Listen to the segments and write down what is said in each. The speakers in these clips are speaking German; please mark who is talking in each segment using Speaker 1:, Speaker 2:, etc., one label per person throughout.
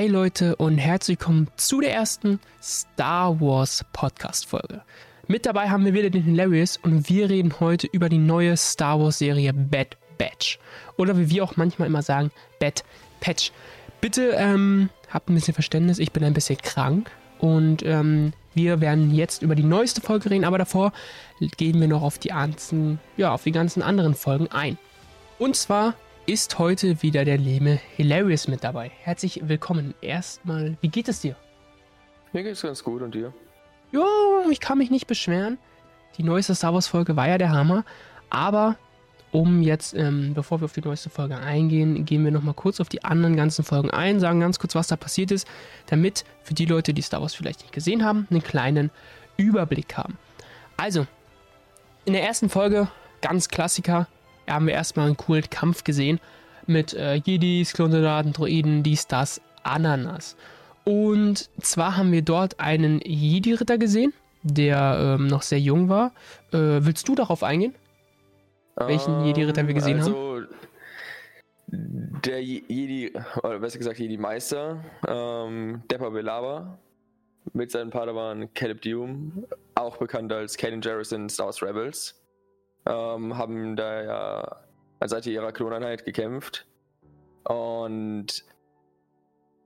Speaker 1: Hey Leute und herzlich willkommen zu der ersten Star Wars Podcast Folge. Mit dabei haben wir wieder den Hilarious und wir reden heute über die neue Star Wars Serie Bad Batch. Oder wie wir auch manchmal immer sagen, Bad Patch. Bitte ähm, habt ein bisschen Verständnis, ich bin ein bisschen krank und ähm, wir werden jetzt über die neueste Folge reden, aber davor gehen wir noch auf die ganzen, ja, auf die ganzen anderen Folgen ein. Und zwar ist heute wieder der Leme Hilarious mit dabei. Herzlich willkommen. Erstmal, wie geht es dir?
Speaker 2: Mir geht es ganz gut und dir?
Speaker 1: Jo, ich kann mich nicht beschweren. Die neueste Star Wars Folge war ja der Hammer. Aber um jetzt, ähm, bevor wir auf die neueste Folge eingehen, gehen wir nochmal kurz auf die anderen ganzen Folgen ein, sagen ganz kurz, was da passiert ist, damit für die Leute, die Star Wars vielleicht nicht gesehen haben, einen kleinen Überblick haben. Also, in der ersten Folge, ganz Klassiker, haben wir erstmal einen coolen Kampf gesehen mit äh, Jedis, Klonsoldaten, Droiden, dies, das, Ananas. Und zwar haben wir dort einen Jedi-Ritter gesehen, der ähm, noch sehr jung war. Äh, willst du darauf eingehen? Welchen um, Jedi-Ritter wir gesehen also, haben?
Speaker 2: Der Jedi, oder besser gesagt Jedi-Meister, ähm, Depper Belaba, mit seinem Padawan Caleb Dume, auch bekannt als Kaden Jarrus in Star Wars Rebels ähm, haben da ja an Seite ihrer Kloneinheit gekämpft. Und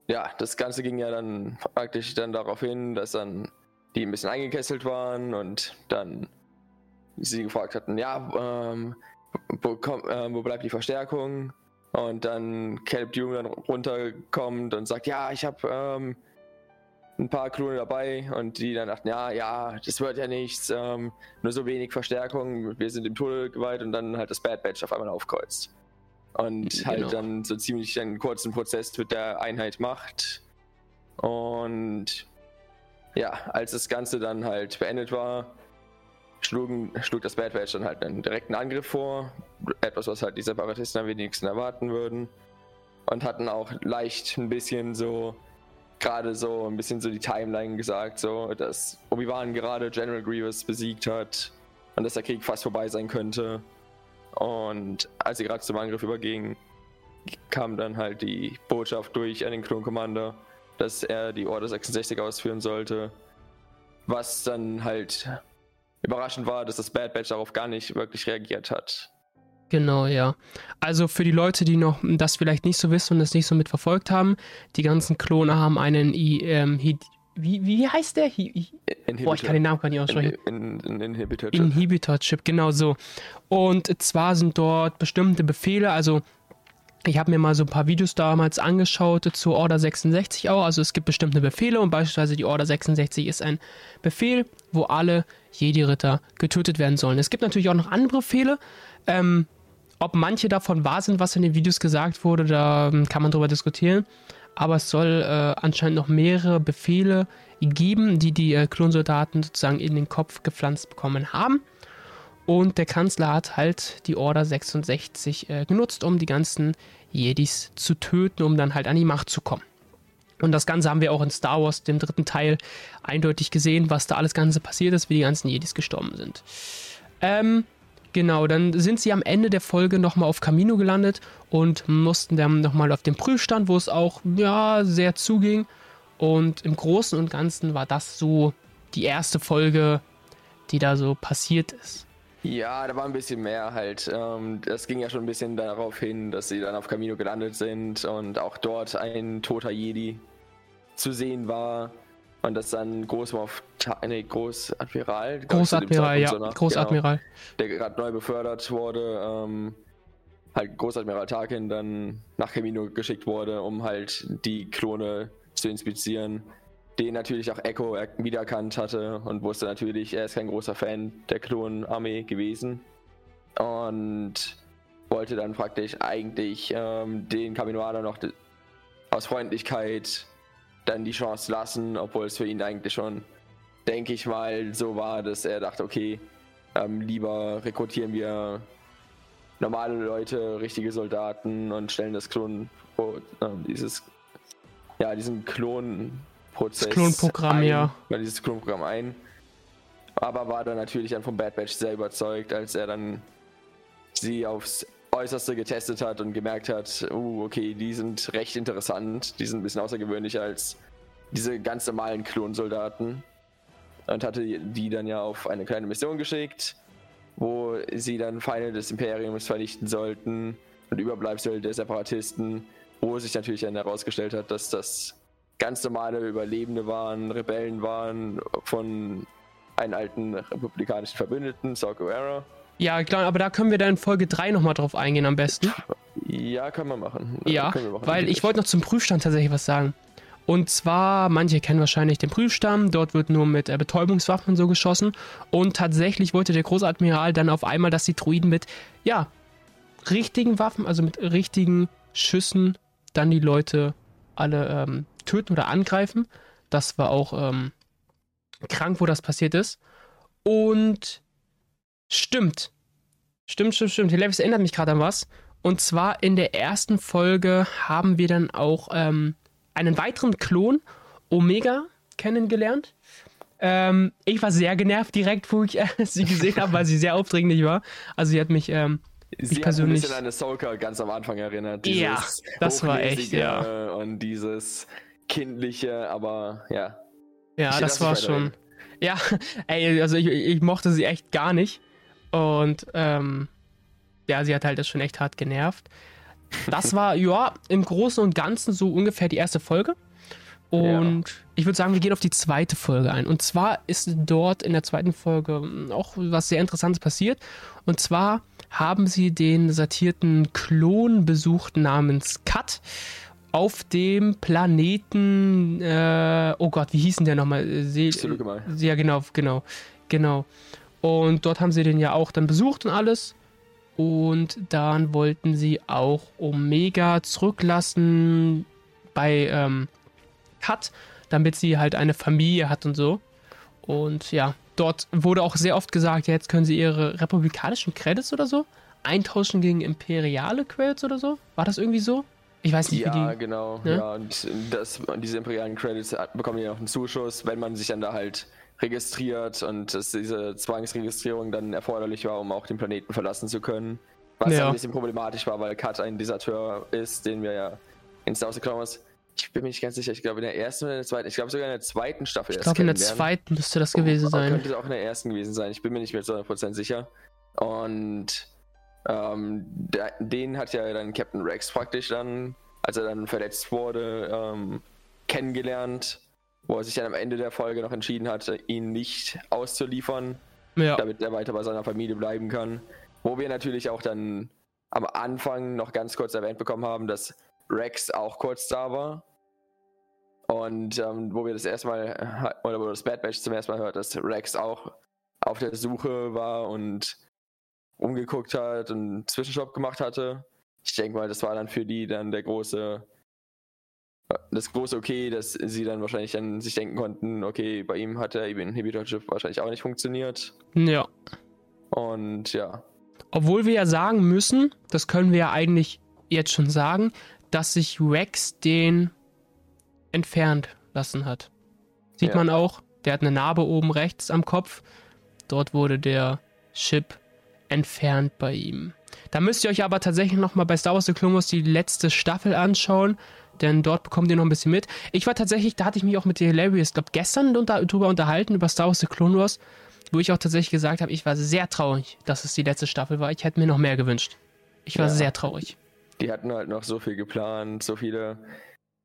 Speaker 2: ja, das Ganze ging ja dann praktisch dann darauf hin, dass dann die ein bisschen eingekesselt waren und dann sie gefragt hatten, ja, ähm, wo, komm, äh, wo bleibt die Verstärkung? Und dann Caleb Dume dann runterkommt und sagt, ja, ich habe ähm, ein paar Klone dabei und die dann dachten, ja, ja, das wird ja nichts, ähm, nur so wenig Verstärkung, wir sind im Tunnel geweiht und dann halt das Bad Batch auf einmal aufkreuzt. Und genau. halt dann so ziemlich einen kurzen Prozess mit der Einheit macht. Und ja, als das Ganze dann halt beendet war, schlugen, schlug das Bad Batch dann halt einen direkten Angriff vor. Etwas, was halt die Separatisten am wenigsten erwarten würden. Und hatten auch leicht ein bisschen so gerade so ein bisschen so die Timeline gesagt, so dass Obi-Wan gerade General Grievous besiegt hat und dass der Krieg fast vorbei sein könnte. Und als sie gerade zum Angriff überging, kam dann halt die Botschaft durch an den Commander, dass er die Order 66 ausführen sollte. Was dann halt überraschend war, dass das Bad Batch darauf gar nicht wirklich reagiert hat.
Speaker 1: Genau, ja. Also für die Leute, die noch das vielleicht nicht so wissen und das nicht so mitverfolgt haben, die ganzen Klone haben einen I, ähm, wie, wie heißt der? Hi, Boah, ich kann den Namen gar nicht aussprechen. In, in, in Inhibitor-Chip. Inhibitor-Chip, genau so. Und zwar sind dort bestimmte Befehle, also ich habe mir mal so ein paar Videos damals angeschaut zur Order 66 auch. Also es gibt bestimmte Befehle und beispielsweise die Order 66 ist ein Befehl, wo alle Jedi-Ritter getötet werden sollen. Es gibt natürlich auch noch andere Befehle. Ähm, ob manche davon wahr sind, was in den Videos gesagt wurde, da ähm, kann man drüber diskutieren. Aber es soll äh, anscheinend noch mehrere Befehle geben, die die äh, Klonsoldaten sozusagen in den Kopf gepflanzt bekommen haben. Und der Kanzler hat halt die Order 66 äh, genutzt, um die ganzen Jedis zu töten, um dann halt an die Macht zu kommen. Und das Ganze haben wir auch in Star Wars, dem dritten Teil, eindeutig gesehen, was da alles Ganze passiert ist, wie die ganzen Jedis gestorben sind. Ähm, Genau, dann sind sie am Ende der Folge nochmal auf Camino gelandet und mussten dann nochmal auf den Prüfstand, wo es auch ja, sehr zuging. Und im Großen und Ganzen war das so die erste Folge, die da so passiert ist.
Speaker 2: Ja, da war ein bisschen mehr halt. Ähm, das ging ja schon ein bisschen darauf hin, dass sie dann auf Camino gelandet sind und auch dort ein toter Jedi zu sehen war. Und das dann Großmorph, nee, Großadmiral.
Speaker 1: Großadmiral, ja. So Großadmiral. Genau,
Speaker 2: der gerade neu befördert wurde. Ähm, halt Großadmiral Tarkin dann nach Camino geschickt wurde, um halt die Klone zu inspizieren. Den natürlich auch Echo wiedererkannt hatte und wusste natürlich, er ist kein großer Fan der Klonarmee gewesen. Und wollte dann praktisch eigentlich ähm, den Kaminoaner noch aus Freundlichkeit dann die Chance lassen, obwohl es für ihn eigentlich schon, denke ich mal, so war, dass er dachte, okay, ähm, lieber rekrutieren wir normale Leute, richtige Soldaten und stellen das Klon, oh, äh, dieses, ja, diesen Klonprozess. Das
Speaker 1: Klonprogramm, ein, ja.
Speaker 2: Dieses Klonprogramm ein. Aber war dann natürlich dann vom Bad Batch sehr überzeugt, als er dann sie aufs Äußerste getestet hat und gemerkt hat, uh, okay, die sind recht interessant, die sind ein bisschen außergewöhnlicher als diese ganz normalen Klonsoldaten. Und hatte die dann ja auf eine kleine Mission geschickt, wo sie dann Feinde des Imperiums vernichten sollten und Überbleibsel der Separatisten, wo sich natürlich dann herausgestellt hat, dass das ganz normale Überlebende waren, Rebellen waren von einen alten republikanischen Verbündeten, Saw Gerrera.
Speaker 1: Ja, klar, aber da können wir dann in Folge 3 nochmal drauf eingehen am besten.
Speaker 2: Ja, können wir machen.
Speaker 1: Ja,
Speaker 2: wir
Speaker 1: machen, weil ich wollte noch zum Prüfstand tatsächlich was sagen. Und zwar, manche kennen wahrscheinlich den Prüfstamm, dort wird nur mit äh, Betäubungswaffen so geschossen. Und tatsächlich wollte der Großadmiral dann auf einmal, dass die Druiden mit, ja, richtigen Waffen, also mit richtigen Schüssen, dann die Leute alle ähm, töten oder angreifen. Das war auch ähm, krank, wo das passiert ist. Und stimmt. Stimmt, stimmt, stimmt. Levis erinnert mich gerade an was. Und zwar in der ersten Folge haben wir dann auch ähm, einen weiteren Klon, Omega, kennengelernt. Ähm, ich war sehr genervt direkt, wo ich äh, sie gesehen habe, weil sie sehr aufdringlich war. Also sie hat mich ähm,
Speaker 2: Sie ich persönlich. Hat ein bisschen an Ahsoka ganz am Anfang erinnert.
Speaker 1: ja, das war echt, ja.
Speaker 2: Und dieses kindliche, aber ja.
Speaker 1: Ja, das war schon. Ja, ey, also ich, ich mochte sie echt gar nicht. Und ähm, ja, sie hat halt das schon echt hart genervt. Das war, ja, im Großen und Ganzen so ungefähr die erste Folge. Und ja. ich würde sagen, wir gehen auf die zweite Folge ein. Und zwar ist dort in der zweiten Folge auch was sehr Interessantes passiert. Und zwar haben sie den satierten Klon besucht namens Kat auf dem Planeten, äh, oh Gott, wie hießen der nochmal? Se ja, genau, genau, genau. Und dort haben sie den ja auch dann besucht und alles. Und dann wollten sie auch Omega zurücklassen bei ähm, Kat, damit sie halt eine Familie hat und so. Und ja, dort wurde auch sehr oft gesagt, ja, jetzt können sie ihre republikanischen Credits oder so eintauschen gegen imperiale Credits oder so. War das irgendwie so? Ich weiß nicht,
Speaker 2: ja, wie die, genau. Ne? Ja, und das, diese imperialen Credits bekommen ja auch einen Zuschuss, wenn man sich dann da halt registriert und dass diese Zwangsregistrierung dann erforderlich war, um auch den Planeten verlassen zu können. Was ja. ein bisschen problematisch war, weil Kat ein Deserteur ist, den wir ja in Star Wars The ich bin mir nicht ganz sicher, ich glaube in der ersten oder in der zweiten, ich glaube sogar in der zweiten Staffel.
Speaker 1: Ich glaube in der zweiten müsste das gewesen sein.
Speaker 2: Könnte es auch in der ersten gewesen sein, ich bin mir nicht mehr zu 100% sicher. Und ähm, den hat ja dann Captain Rex praktisch dann, als er dann verletzt wurde, ähm, kennengelernt, wo er sich dann am Ende der Folge noch entschieden hat, ihn nicht auszuliefern, ja. damit er weiter bei seiner Familie bleiben kann. Wo wir natürlich auch dann am Anfang noch ganz kurz erwähnt bekommen haben, dass Rex auch kurz da war. Und ähm, wo wir das erstmal, oder wo das Bad Batch zum ersten Mal hört, dass Rex auch auf der Suche war und umgeguckt hat und einen Zwischenstopp gemacht hatte. Ich denke mal, das war dann für die dann der große, das große Okay, dass sie dann wahrscheinlich dann sich denken konnten, okay, bei ihm hat der Inhibitor-Chip wahrscheinlich auch nicht funktioniert.
Speaker 1: Ja.
Speaker 2: Und ja.
Speaker 1: Obwohl wir ja sagen müssen, das können wir ja eigentlich jetzt schon sagen, dass sich Rex den entfernt lassen hat. Sieht ja. man auch, der hat eine Narbe oben rechts am Kopf. Dort wurde der Chip entfernt bei ihm. Da müsst ihr euch aber tatsächlich nochmal bei Star Wars The Clone Wars die letzte Staffel anschauen, denn dort bekommt ihr noch ein bisschen mit. Ich war tatsächlich, da hatte ich mich auch mit der Hilarious, glaube gestern unter, drüber unterhalten, über Star Wars The Clone Wars, wo ich auch tatsächlich gesagt habe, ich war sehr traurig, dass es die letzte Staffel war. Ich hätte mir noch mehr gewünscht. Ich war ja. sehr traurig.
Speaker 2: Die hatten halt noch so viel geplant, so viele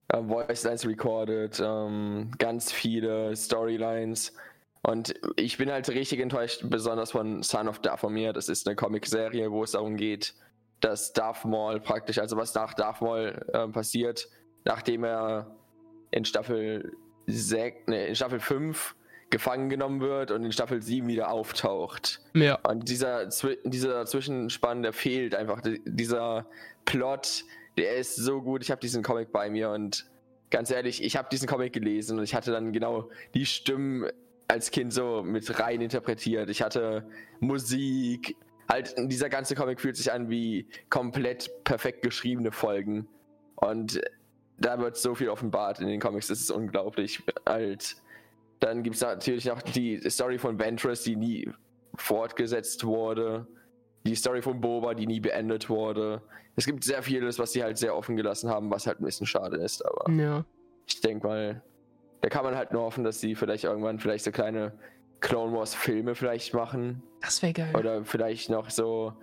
Speaker 2: äh, Voice Lines recorded, ähm, ganz viele Storylines. Und ich bin halt richtig enttäuscht, besonders von Son of Dathomir. Das ist eine Comic-Serie, wo es darum geht, dass Darth Maul praktisch, also was nach Darth Maul äh, passiert, nachdem er in Staffel 6, nee, in Staffel 5 gefangen genommen wird und in Staffel 7 wieder auftaucht.
Speaker 1: Ja.
Speaker 2: Und dieser, dieser Zwischenspann, der fehlt einfach. Dieser Plot, der ist so gut. Ich habe diesen Comic bei mir und ganz ehrlich, ich habe diesen Comic gelesen und ich hatte dann genau die Stimmen als Kind so mit rein interpretiert. Ich hatte Musik, halt dieser ganze Comic fühlt sich an wie komplett perfekt geschriebene Folgen. Und da wird so viel offenbart in den Comics, das ist unglaublich. Halt, dann gibt es natürlich noch die Story von Ventress, die nie fortgesetzt wurde. die Story von Boba, die nie beendet wurde. Es gibt sehr vieles, was sie halt sehr offen gelassen haben, was halt ein bisschen schade ist, aber
Speaker 1: ja.
Speaker 2: ich denke mal, da kann man halt nur hoffen, dass sie vielleicht irgendwann vielleicht so kleine Clone Wars Filme vielleicht machen.
Speaker 1: Das wäre geil.
Speaker 2: Oder vielleicht noch so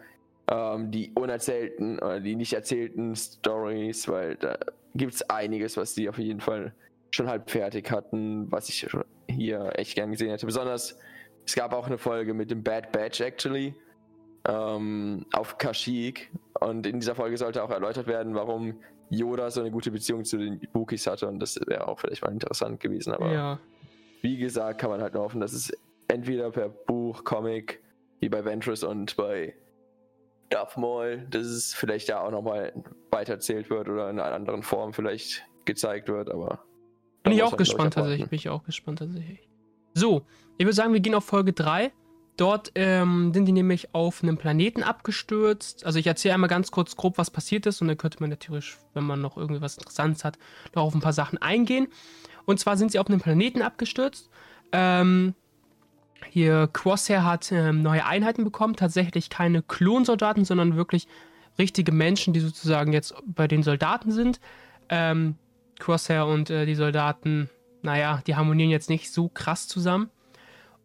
Speaker 2: ähm, die unerzählten oder die nicht erzählten Stories, weil da gibt es einiges, was die auf jeden Fall schon halb fertig hatten, was ich hier echt gern gesehen hätte. Besonders, es gab auch eine Folge mit dem Bad Batch actually ähm, auf Kashyyyk und in dieser Folge sollte auch erläutert werden, warum Yoda so eine gute Beziehung zu den Bookies hatte und das wäre auch vielleicht mal interessant gewesen, aber
Speaker 1: ja.
Speaker 2: wie gesagt, kann man halt nur hoffen, dass es entweder per Buch, Comic, wie bei Ventress und bei Darth Maul, dass es vielleicht da auch nochmal weitererzählt wird oder in einer anderen Form vielleicht gezeigt wird, aber.
Speaker 1: Bin ich auch gespannt tatsächlich. Bin ich auch gespannt tatsächlich. So, ich würde sagen, wir gehen auf Folge 3. Dort ähm, sind die nämlich auf einem Planeten abgestürzt. Also ich erzähle einmal ganz kurz grob, was passiert ist und dann könnte man natürlich, wenn man noch irgendwie was Interessantes hat, noch auf ein paar Sachen eingehen. Und zwar sind sie auf einem Planeten abgestürzt. Ähm, hier Crosshair hat ähm, neue Einheiten bekommen, tatsächlich keine Klonsoldaten, sondern wirklich richtige Menschen, die sozusagen jetzt bei den Soldaten sind. Ähm, Crosshair und äh, die Soldaten, naja, die harmonieren jetzt nicht so krass zusammen.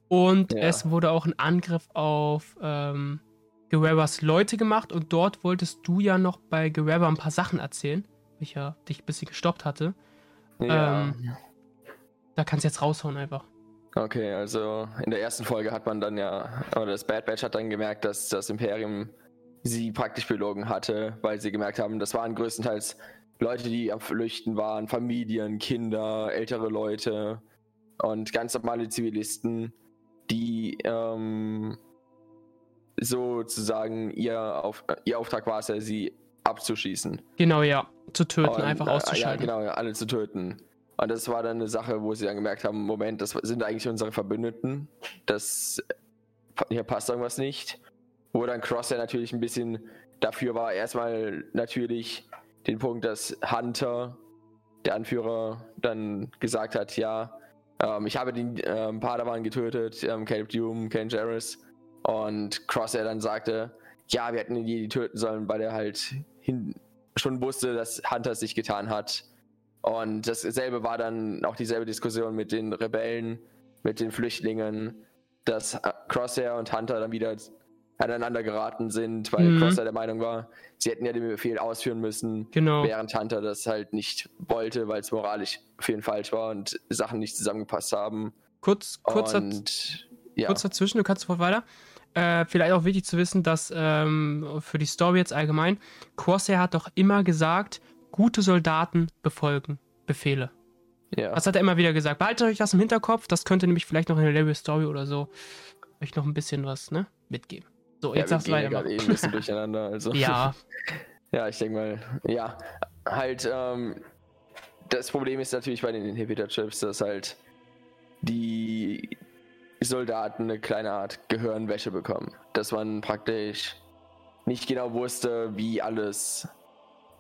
Speaker 1: Und ja. es wurde auch ein Angriff auf ähm, Guerreras Leute gemacht und dort wolltest du ja noch bei Guerrera ein paar Sachen erzählen, weil ich ja dich ein bisschen gestoppt hatte. Ja. Ähm, da kannst du jetzt raushauen einfach.
Speaker 2: Okay, also in der ersten Folge hat man dann ja, oder das Bad Batch hat dann gemerkt, dass das Imperium sie praktisch belogen hatte, weil sie gemerkt haben, das waren größtenteils Leute, die am Flüchten waren, Familien, Kinder, ältere Leute und ganz normale Zivilisten die ähm, sozusagen ihr, Auf, ihr Auftrag war es ja, sie abzuschießen.
Speaker 1: Genau, ja. Zu töten, und, einfach auszuschalten.
Speaker 2: Ja, genau, alle zu töten. Und das war dann eine Sache, wo sie dann gemerkt haben, Moment, das sind eigentlich unsere Verbündeten. Das hier passt irgendwas nicht. Wo dann Cross ja natürlich ein bisschen dafür war, erstmal natürlich den Punkt, dass Hunter, der Anführer, dann gesagt hat, ja, ähm, ich habe den ähm, Padawan getötet, ähm, Caleb Doom, Ken Jarrus. Und Crosshair dann sagte, ja, wir hätten ihn die töten sollen, weil er halt hin, schon wusste, dass Hunter es sich getan hat. Und dasselbe war dann auch dieselbe Diskussion mit den Rebellen, mit den Flüchtlingen, dass Crosshair und Hunter dann wieder aneinander geraten sind, weil mhm. Crosser der Meinung war, sie hätten ja den Befehl ausführen müssen,
Speaker 1: genau.
Speaker 2: während Hunter das halt nicht wollte, weil es moralisch für ihn falsch war und Sachen nicht zusammengepasst haben.
Speaker 1: Kurz, kurz, und, ja. kurz dazwischen, du kannst sofort weiter. Äh, vielleicht auch wichtig zu wissen, dass ähm, für die Story jetzt allgemein, Corsair hat doch immer gesagt, gute Soldaten befolgen Befehle. Ja. Das hat er immer wieder gesagt. Behaltet euch das im Hinterkopf, das könnte nämlich vielleicht noch in der Level Story oder so euch noch ein bisschen was ne, mitgeben. So, jetzt ja, sagst du weiter.
Speaker 2: gerade eh ein bisschen durcheinander. Also.
Speaker 1: Ja.
Speaker 2: ja, ich denke mal, ja, halt, ähm, das Problem ist natürlich bei den Inhibitor-Chips, dass halt die Soldaten eine kleine Art Gehirnwäsche bekommen. Dass man praktisch nicht genau wusste, wie alles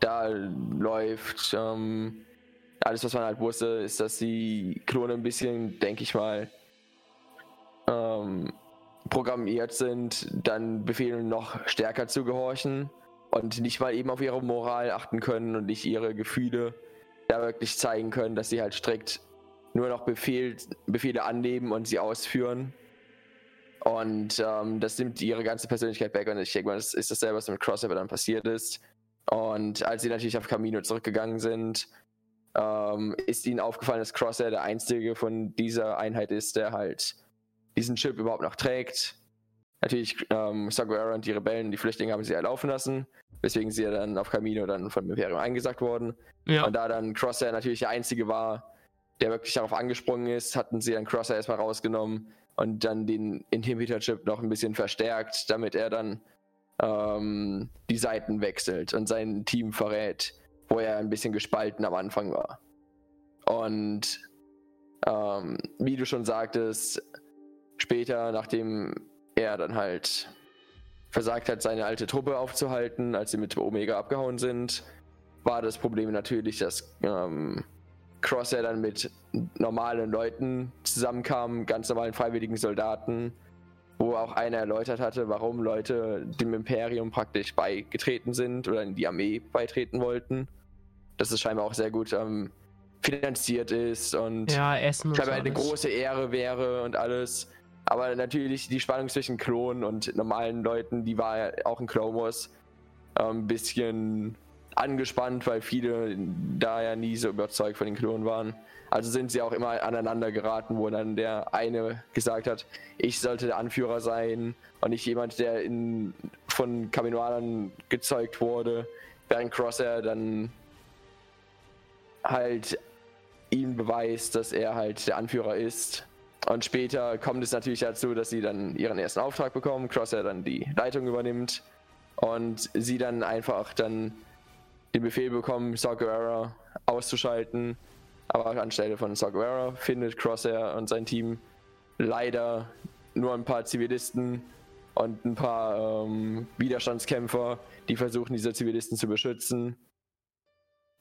Speaker 2: da läuft. Ähm, alles, was man halt wusste, ist, dass die Klone ein bisschen, denke ich mal, ähm, programmiert sind, dann Befehlen noch stärker zu gehorchen und nicht mal eben auf ihre Moral achten können und nicht ihre Gefühle da wirklich zeigen können, dass sie halt strikt nur noch Befehl, Befehle annehmen und sie ausführen. Und ähm, das nimmt ihre ganze Persönlichkeit weg. Und ich denke mal, das ist dasselbe, was mit Crossover dann passiert ist. Und als sie natürlich auf Camino zurückgegangen sind, ähm, ist ihnen aufgefallen, dass Crosshair der einzige von dieser Einheit ist, der halt diesen Chip überhaupt noch trägt. Natürlich, ähm, Saguera und die Rebellen, die Flüchtlinge haben sie erlaufen lassen, weswegen sie ja dann auf Camino dann vom Imperium eingesagt wurden. Ja. Und da dann Crosshair natürlich der Einzige war, der wirklich darauf angesprungen ist, hatten sie dann Crosshair erstmal rausgenommen und dann den Inhibitor-Chip noch ein bisschen verstärkt, damit er dann ähm, die Seiten wechselt und sein Team verrät, wo er ein bisschen gespalten am Anfang war. Und ähm, wie du schon sagtest, später, nachdem er dann halt versagt hat, seine alte Truppe aufzuhalten, als sie mit Omega abgehauen sind, war das Problem natürlich, dass ähm, Crosshair dann mit normalen Leuten zusammenkam, ganz normalen freiwilligen Soldaten, wo auch einer erläutert hatte, warum Leute dem Imperium praktisch beigetreten sind oder in die Armee beitreten wollten. Dass es scheinbar auch sehr gut ähm, finanziert ist und
Speaker 1: ja, Essen
Speaker 2: scheinbar eine große Ehre wäre und alles. Aber natürlich die Spannung zwischen Klonen und normalen Leuten, die war ja auch in Clone Wars ein bisschen angespannt, weil viele da ja nie so überzeugt von den Klonen waren. Also sind sie auch immer aneinander geraten, wo dann der eine gesagt hat, ich sollte der Anführer sein und nicht jemand, der in, von Kaminoanern gezeugt wurde, während Crosshair dann halt ihm beweist, dass er halt der Anführer ist. Und später kommt es natürlich dazu, dass sie dann ihren ersten Auftrag bekommen, Crosshair dann die Leitung übernimmt und sie dann einfach dann den Befehl bekommen, Saw auszuschalten. Aber anstelle von Saw Gerrera findet Crosshair und sein Team leider nur ein paar Zivilisten und ein paar ähm, Widerstandskämpfer, die versuchen, diese Zivilisten zu beschützen.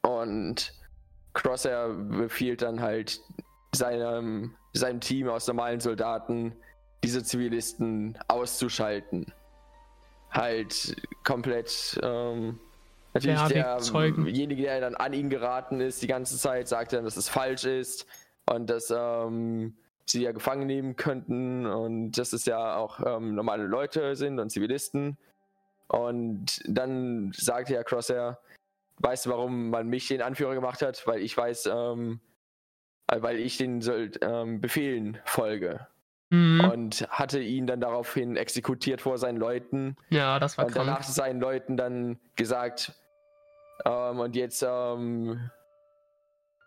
Speaker 2: Und Crosshair befiehlt dann halt seinem, seinem Team aus normalen Soldaten, diese Zivilisten auszuschalten. Halt komplett. Ähm, natürlich derjenige, der dann an ihn geraten ist, die ganze Zeit, sagt dann, dass es falsch ist und dass ähm, sie ja gefangen nehmen könnten und dass es ja auch ähm, normale Leute sind und Zivilisten. Und dann sagt ja Crosshair, weißt du, warum man mich den Anführer gemacht hat? Weil ich weiß, ähm, äh, weil ich den ähm, Befehlen folge. Mhm. Und hatte ihn dann daraufhin exekutiert vor seinen Leuten.
Speaker 1: Ja, das war
Speaker 2: Und krank. danach seinen Leuten dann gesagt, ähm, und jetzt ähm,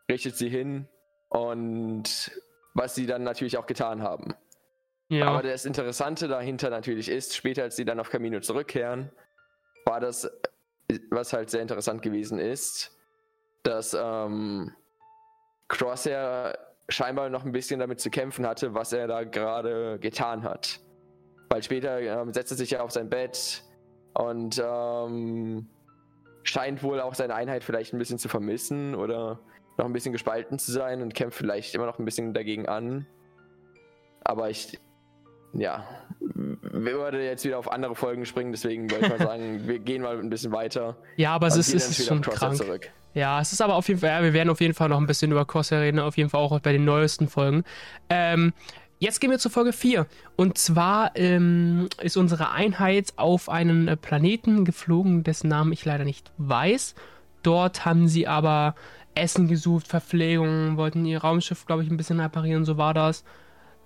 Speaker 2: richtet sie hin und was sie dann natürlich auch getan haben. Ja. Aber das Interessante dahinter natürlich ist, später als sie dann auf Camino zurückkehren, war das was halt sehr interessant gewesen ist, dass ähm, Crosshair scheinbar noch ein bisschen damit zu kämpfen hatte, was er da gerade getan hat. Weil später ähm, setzt er sich ja auf sein Bett und ähm, scheint wohl auch seine Einheit vielleicht ein bisschen zu vermissen oder noch ein bisschen gespalten zu sein und kämpft vielleicht immer noch ein bisschen dagegen an. Aber ich ja, wir würden jetzt wieder auf andere Folgen springen, deswegen wollte ich mal sagen, wir gehen mal ein bisschen weiter.
Speaker 1: Ja, aber es ist, ist schon krank. Zurück. Ja, es ist aber auf jeden Fall, ja, wir werden auf jeden Fall noch ein bisschen über Crosshair reden, auf jeden Fall auch bei den neuesten Folgen. Ähm, jetzt gehen wir zur Folge 4. Und zwar ähm, ist unsere Einheit auf einen äh, Planeten geflogen, dessen Namen ich leider nicht weiß. Dort haben sie aber Essen gesucht, Verpflegung, wollten ihr Raumschiff, glaube ich, ein bisschen reparieren, so war das.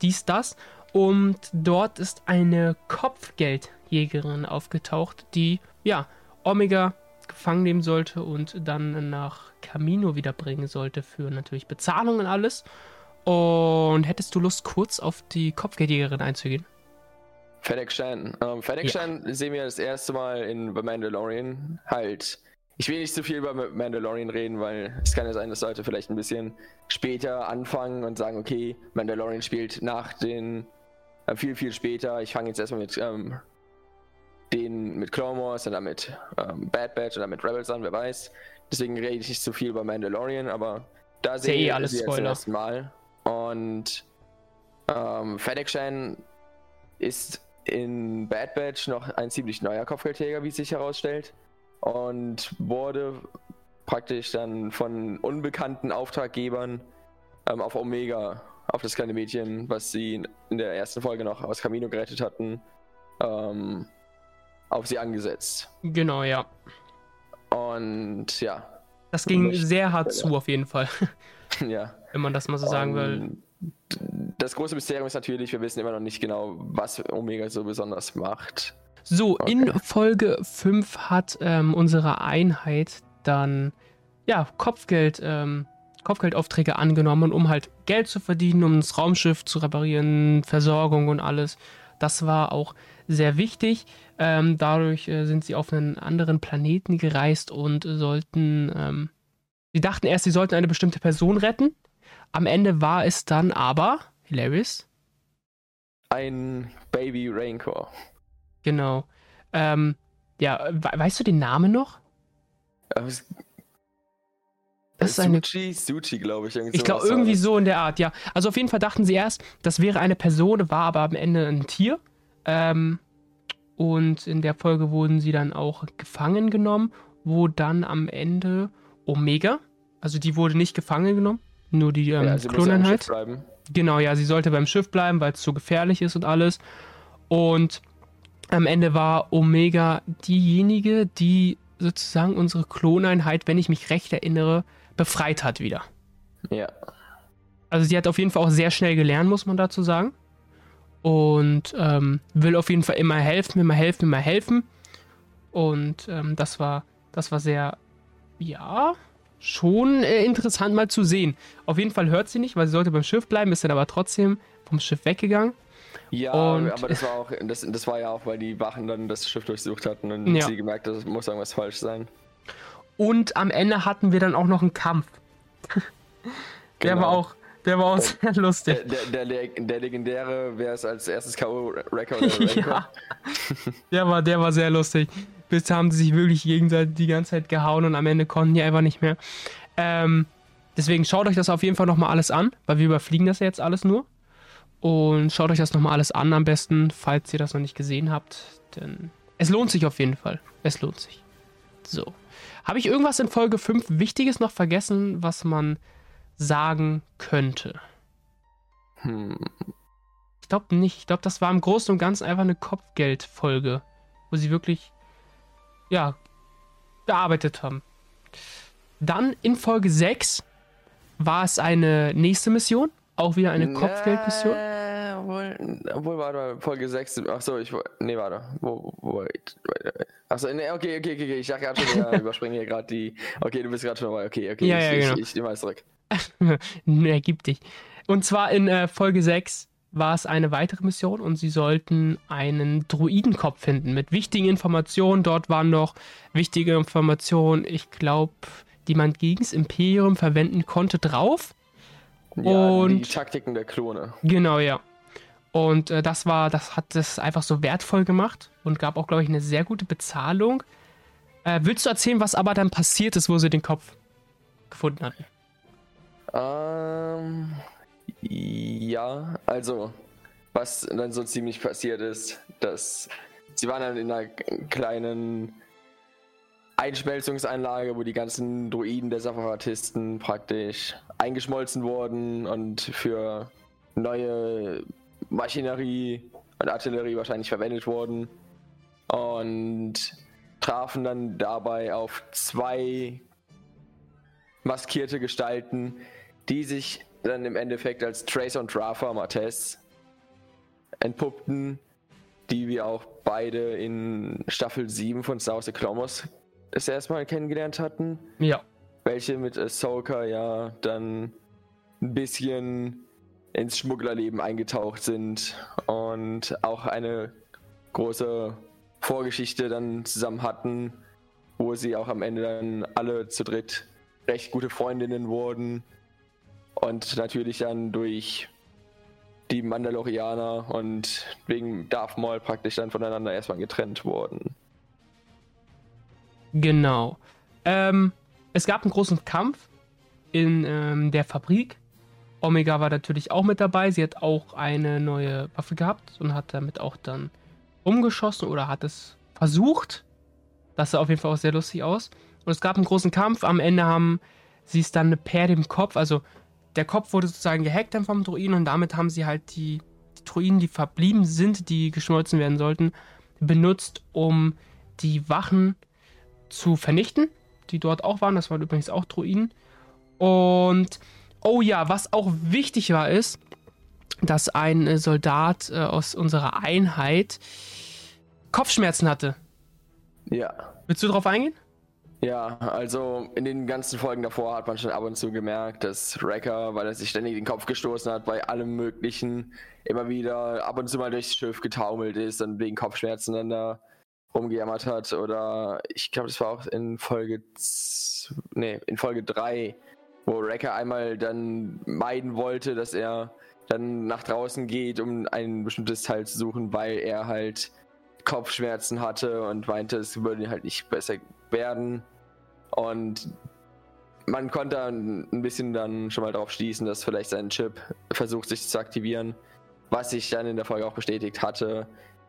Speaker 1: Dies, das. Und dort ist eine Kopfgeldjägerin aufgetaucht, die ja Omega gefangen nehmen sollte und dann nach Camino wiederbringen sollte für natürlich Bezahlung und alles. Und hättest du Lust, kurz auf die Kopfgeldjägerin einzugehen?
Speaker 2: Fennec Shan. Ähm, Fennec ja. Shan sehen wir das erste Mal in The Mandalorian. Halt, ich will nicht zu viel über Mandalorian reden, weil es kann ja sein, dass Leute vielleicht ein bisschen später anfangen und sagen, okay, Mandalorian spielt nach den viel, viel später. Ich fange jetzt erstmal mit ähm, den mit Clone Wars und dann mit ähm, Bad Batch oder mit Rebels an, wer weiß. Deswegen rede ich nicht zu viel über Mandalorian, aber da sehe ich eh alles sie zum ersten Mal. Und ähm, Fennec Shan ist in Bad Batch noch ein ziemlich neuer Kopfgeldjäger, wie es sich herausstellt. Und wurde praktisch dann von unbekannten Auftraggebern ähm, auf Omega auf das kleine Mädchen, was sie in der ersten Folge noch aus Camino gerettet hatten, ähm, auf sie angesetzt.
Speaker 1: Genau, ja.
Speaker 2: Und ja.
Speaker 1: Das ging sehr hart ja. zu, auf jeden Fall.
Speaker 2: ja.
Speaker 1: Wenn man das mal so sagen will.
Speaker 2: Das große Mysterium ist natürlich, wir wissen immer noch nicht genau, was Omega so besonders macht.
Speaker 1: So, okay. in Folge 5 hat ähm, unsere Einheit dann ja, Kopfgeld ähm, Kopfgeldaufträge angenommen, um halt Geld zu verdienen, um das Raumschiff zu reparieren, Versorgung und alles. Das war auch sehr wichtig. Ähm, dadurch äh, sind sie auf einen anderen Planeten gereist und sollten. Ähm, sie dachten erst, sie sollten eine bestimmte Person retten. Am Ende war es dann aber, Hilarious.
Speaker 2: Ein Baby Rancor.
Speaker 1: Genau. Ähm, ja, weißt du den Namen noch?
Speaker 2: Das ist eine Suchi, Suchi, glaube ich.
Speaker 1: Ich glaube, irgendwie so in der Art, ja. Also auf jeden Fall dachten sie erst, das wäre eine Person, war aber am Ende ein Tier. Ähm, und in der Folge wurden sie dann auch gefangen genommen, wo dann am Ende Omega, also die wurde nicht gefangen genommen, nur die ähm, ja, Kloneinheit. Genau, ja, sie sollte beim Schiff bleiben, weil es zu gefährlich ist und alles. Und am Ende war Omega diejenige, die sozusagen unsere Kloneinheit, wenn ich mich recht erinnere, befreit hat wieder.
Speaker 2: Ja.
Speaker 1: Also sie hat auf jeden Fall auch sehr schnell gelernt, muss man dazu sagen. Und ähm, will auf jeden Fall immer helfen, immer helfen, immer helfen. Und ähm, das war, das war sehr, ja, schon äh, interessant mal zu sehen. Auf jeden Fall hört sie nicht, weil sie sollte beim Schiff bleiben, ist dann aber trotzdem vom Schiff weggegangen.
Speaker 2: Ja, und aber das war auch, das, das war ja auch, weil die Wachen dann das Schiff durchsucht hatten und ja. sie gemerkt, das muss irgendwas falsch sein.
Speaker 1: Und am Ende hatten wir dann auch noch einen Kampf. der genau. war auch, der war auch sehr lustig.
Speaker 2: Der, der, der, der legendäre, wer ist als erstes K.O.-Record oder
Speaker 1: ja. der war, der war sehr lustig. Bis haben sie sich wirklich gegenseitig die ganze Zeit gehauen und am Ende konnten die einfach nicht mehr. Ähm, deswegen schaut euch das auf jeden Fall nochmal alles an, weil wir überfliegen das ja jetzt alles nur. Und schaut euch das nochmal alles an am besten, falls ihr das noch nicht gesehen habt. Denn es lohnt sich auf jeden Fall. Es lohnt sich. So. Habe ich irgendwas in Folge 5 Wichtiges noch vergessen, was man sagen könnte? Hm. Ich glaube nicht. Ich glaube, das war im Großen und Ganzen einfach eine Kopfgeldfolge, wo sie wirklich, ja, gearbeitet haben. Dann in Folge 6 war es eine nächste Mission. Auch wieder eine Kopfgeldmission?
Speaker 2: Obwohl, obwohl, warte, Folge 6. Achso, ich. Nee, warte. Wo, wo, Achso, nee, okay, okay, okay. Ich dachte gerade schon, ja, überspringe hier gerade die. Okay, du bist gerade schon dabei. Okay, okay.
Speaker 1: Ja, ich, ja, genau.
Speaker 2: ich, ich, ich nehme alles zurück.
Speaker 1: nee, gib dich. Und zwar in äh, Folge 6 war es eine weitere Mission und sie sollten einen Druidenkopf finden mit wichtigen Informationen. Dort waren noch wichtige Informationen, ich glaube, die man gegen das Imperium verwenden konnte, drauf.
Speaker 2: Ja, und die Taktiken der Klone.
Speaker 1: Genau, ja. Und äh, das war, das hat das einfach so wertvoll gemacht und gab auch, glaube ich, eine sehr gute Bezahlung. Äh, willst du erzählen, was aber dann passiert ist, wo sie den Kopf gefunden hatten?
Speaker 2: Ähm, ja, also, was dann so ziemlich passiert ist, dass sie waren dann in einer kleinen Einschmelzungsanlage, wo die ganzen Druiden der Separatisten praktisch eingeschmolzen wurden und für neue Maschinerie und Artillerie wahrscheinlich verwendet wurden. Und trafen dann dabei auf zwei maskierte Gestalten, die sich dann im Endeffekt als Trace und Rafa Martes entpuppten, die wir auch beide in Staffel 7 von Star Wars Clomos das erstmal kennengelernt hatten.
Speaker 1: Ja.
Speaker 2: Welche mit Ahsoka ja dann ein bisschen ins Schmugglerleben eingetaucht sind und auch eine große Vorgeschichte dann zusammen hatten, wo sie auch am Ende dann alle zu dritt recht gute Freundinnen wurden und natürlich dann durch die Mandalorianer und wegen Darth Maul praktisch dann voneinander erstmal getrennt wurden.
Speaker 1: Genau. Ähm, es gab einen großen Kampf in ähm, der Fabrik. Omega war natürlich auch mit dabei. Sie hat auch eine neue Waffe gehabt und hat damit auch dann umgeschossen oder hat es versucht. Das sah auf jeden Fall auch sehr lustig aus. Und es gab einen großen Kampf. Am Ende haben sie es dann per dem Kopf, also der Kopf wurde sozusagen gehackt dann vom Druiden und damit haben sie halt die, die Druiden, die verblieben sind, die geschmolzen werden sollten, benutzt, um die Wachen zu vernichten, die dort auch waren. Das waren übrigens auch Druiden. Und oh ja, was auch wichtig war, ist, dass ein Soldat äh, aus unserer Einheit Kopfschmerzen hatte.
Speaker 2: Ja.
Speaker 1: Willst du darauf eingehen?
Speaker 2: Ja, also in den ganzen Folgen davor hat man schon ab und zu gemerkt, dass Wrecker, weil er sich ständig den Kopf gestoßen hat bei allem Möglichen, immer wieder ab und zu mal durchs Schiff getaumelt ist und wegen Kopfschmerzen dann da rumgejammert hat. Oder ich glaube, das war auch in Folge, nee, in Folge 3, wo Wrecker einmal dann meiden wollte, dass er dann nach draußen geht, um ein bestimmtes Teil zu suchen, weil er halt Kopfschmerzen hatte und meinte, es würde halt nicht besser werden. Und man konnte ein bisschen dann schon mal darauf schließen, dass vielleicht sein Chip versucht sich zu aktivieren, was sich dann in der Folge auch bestätigt hatte,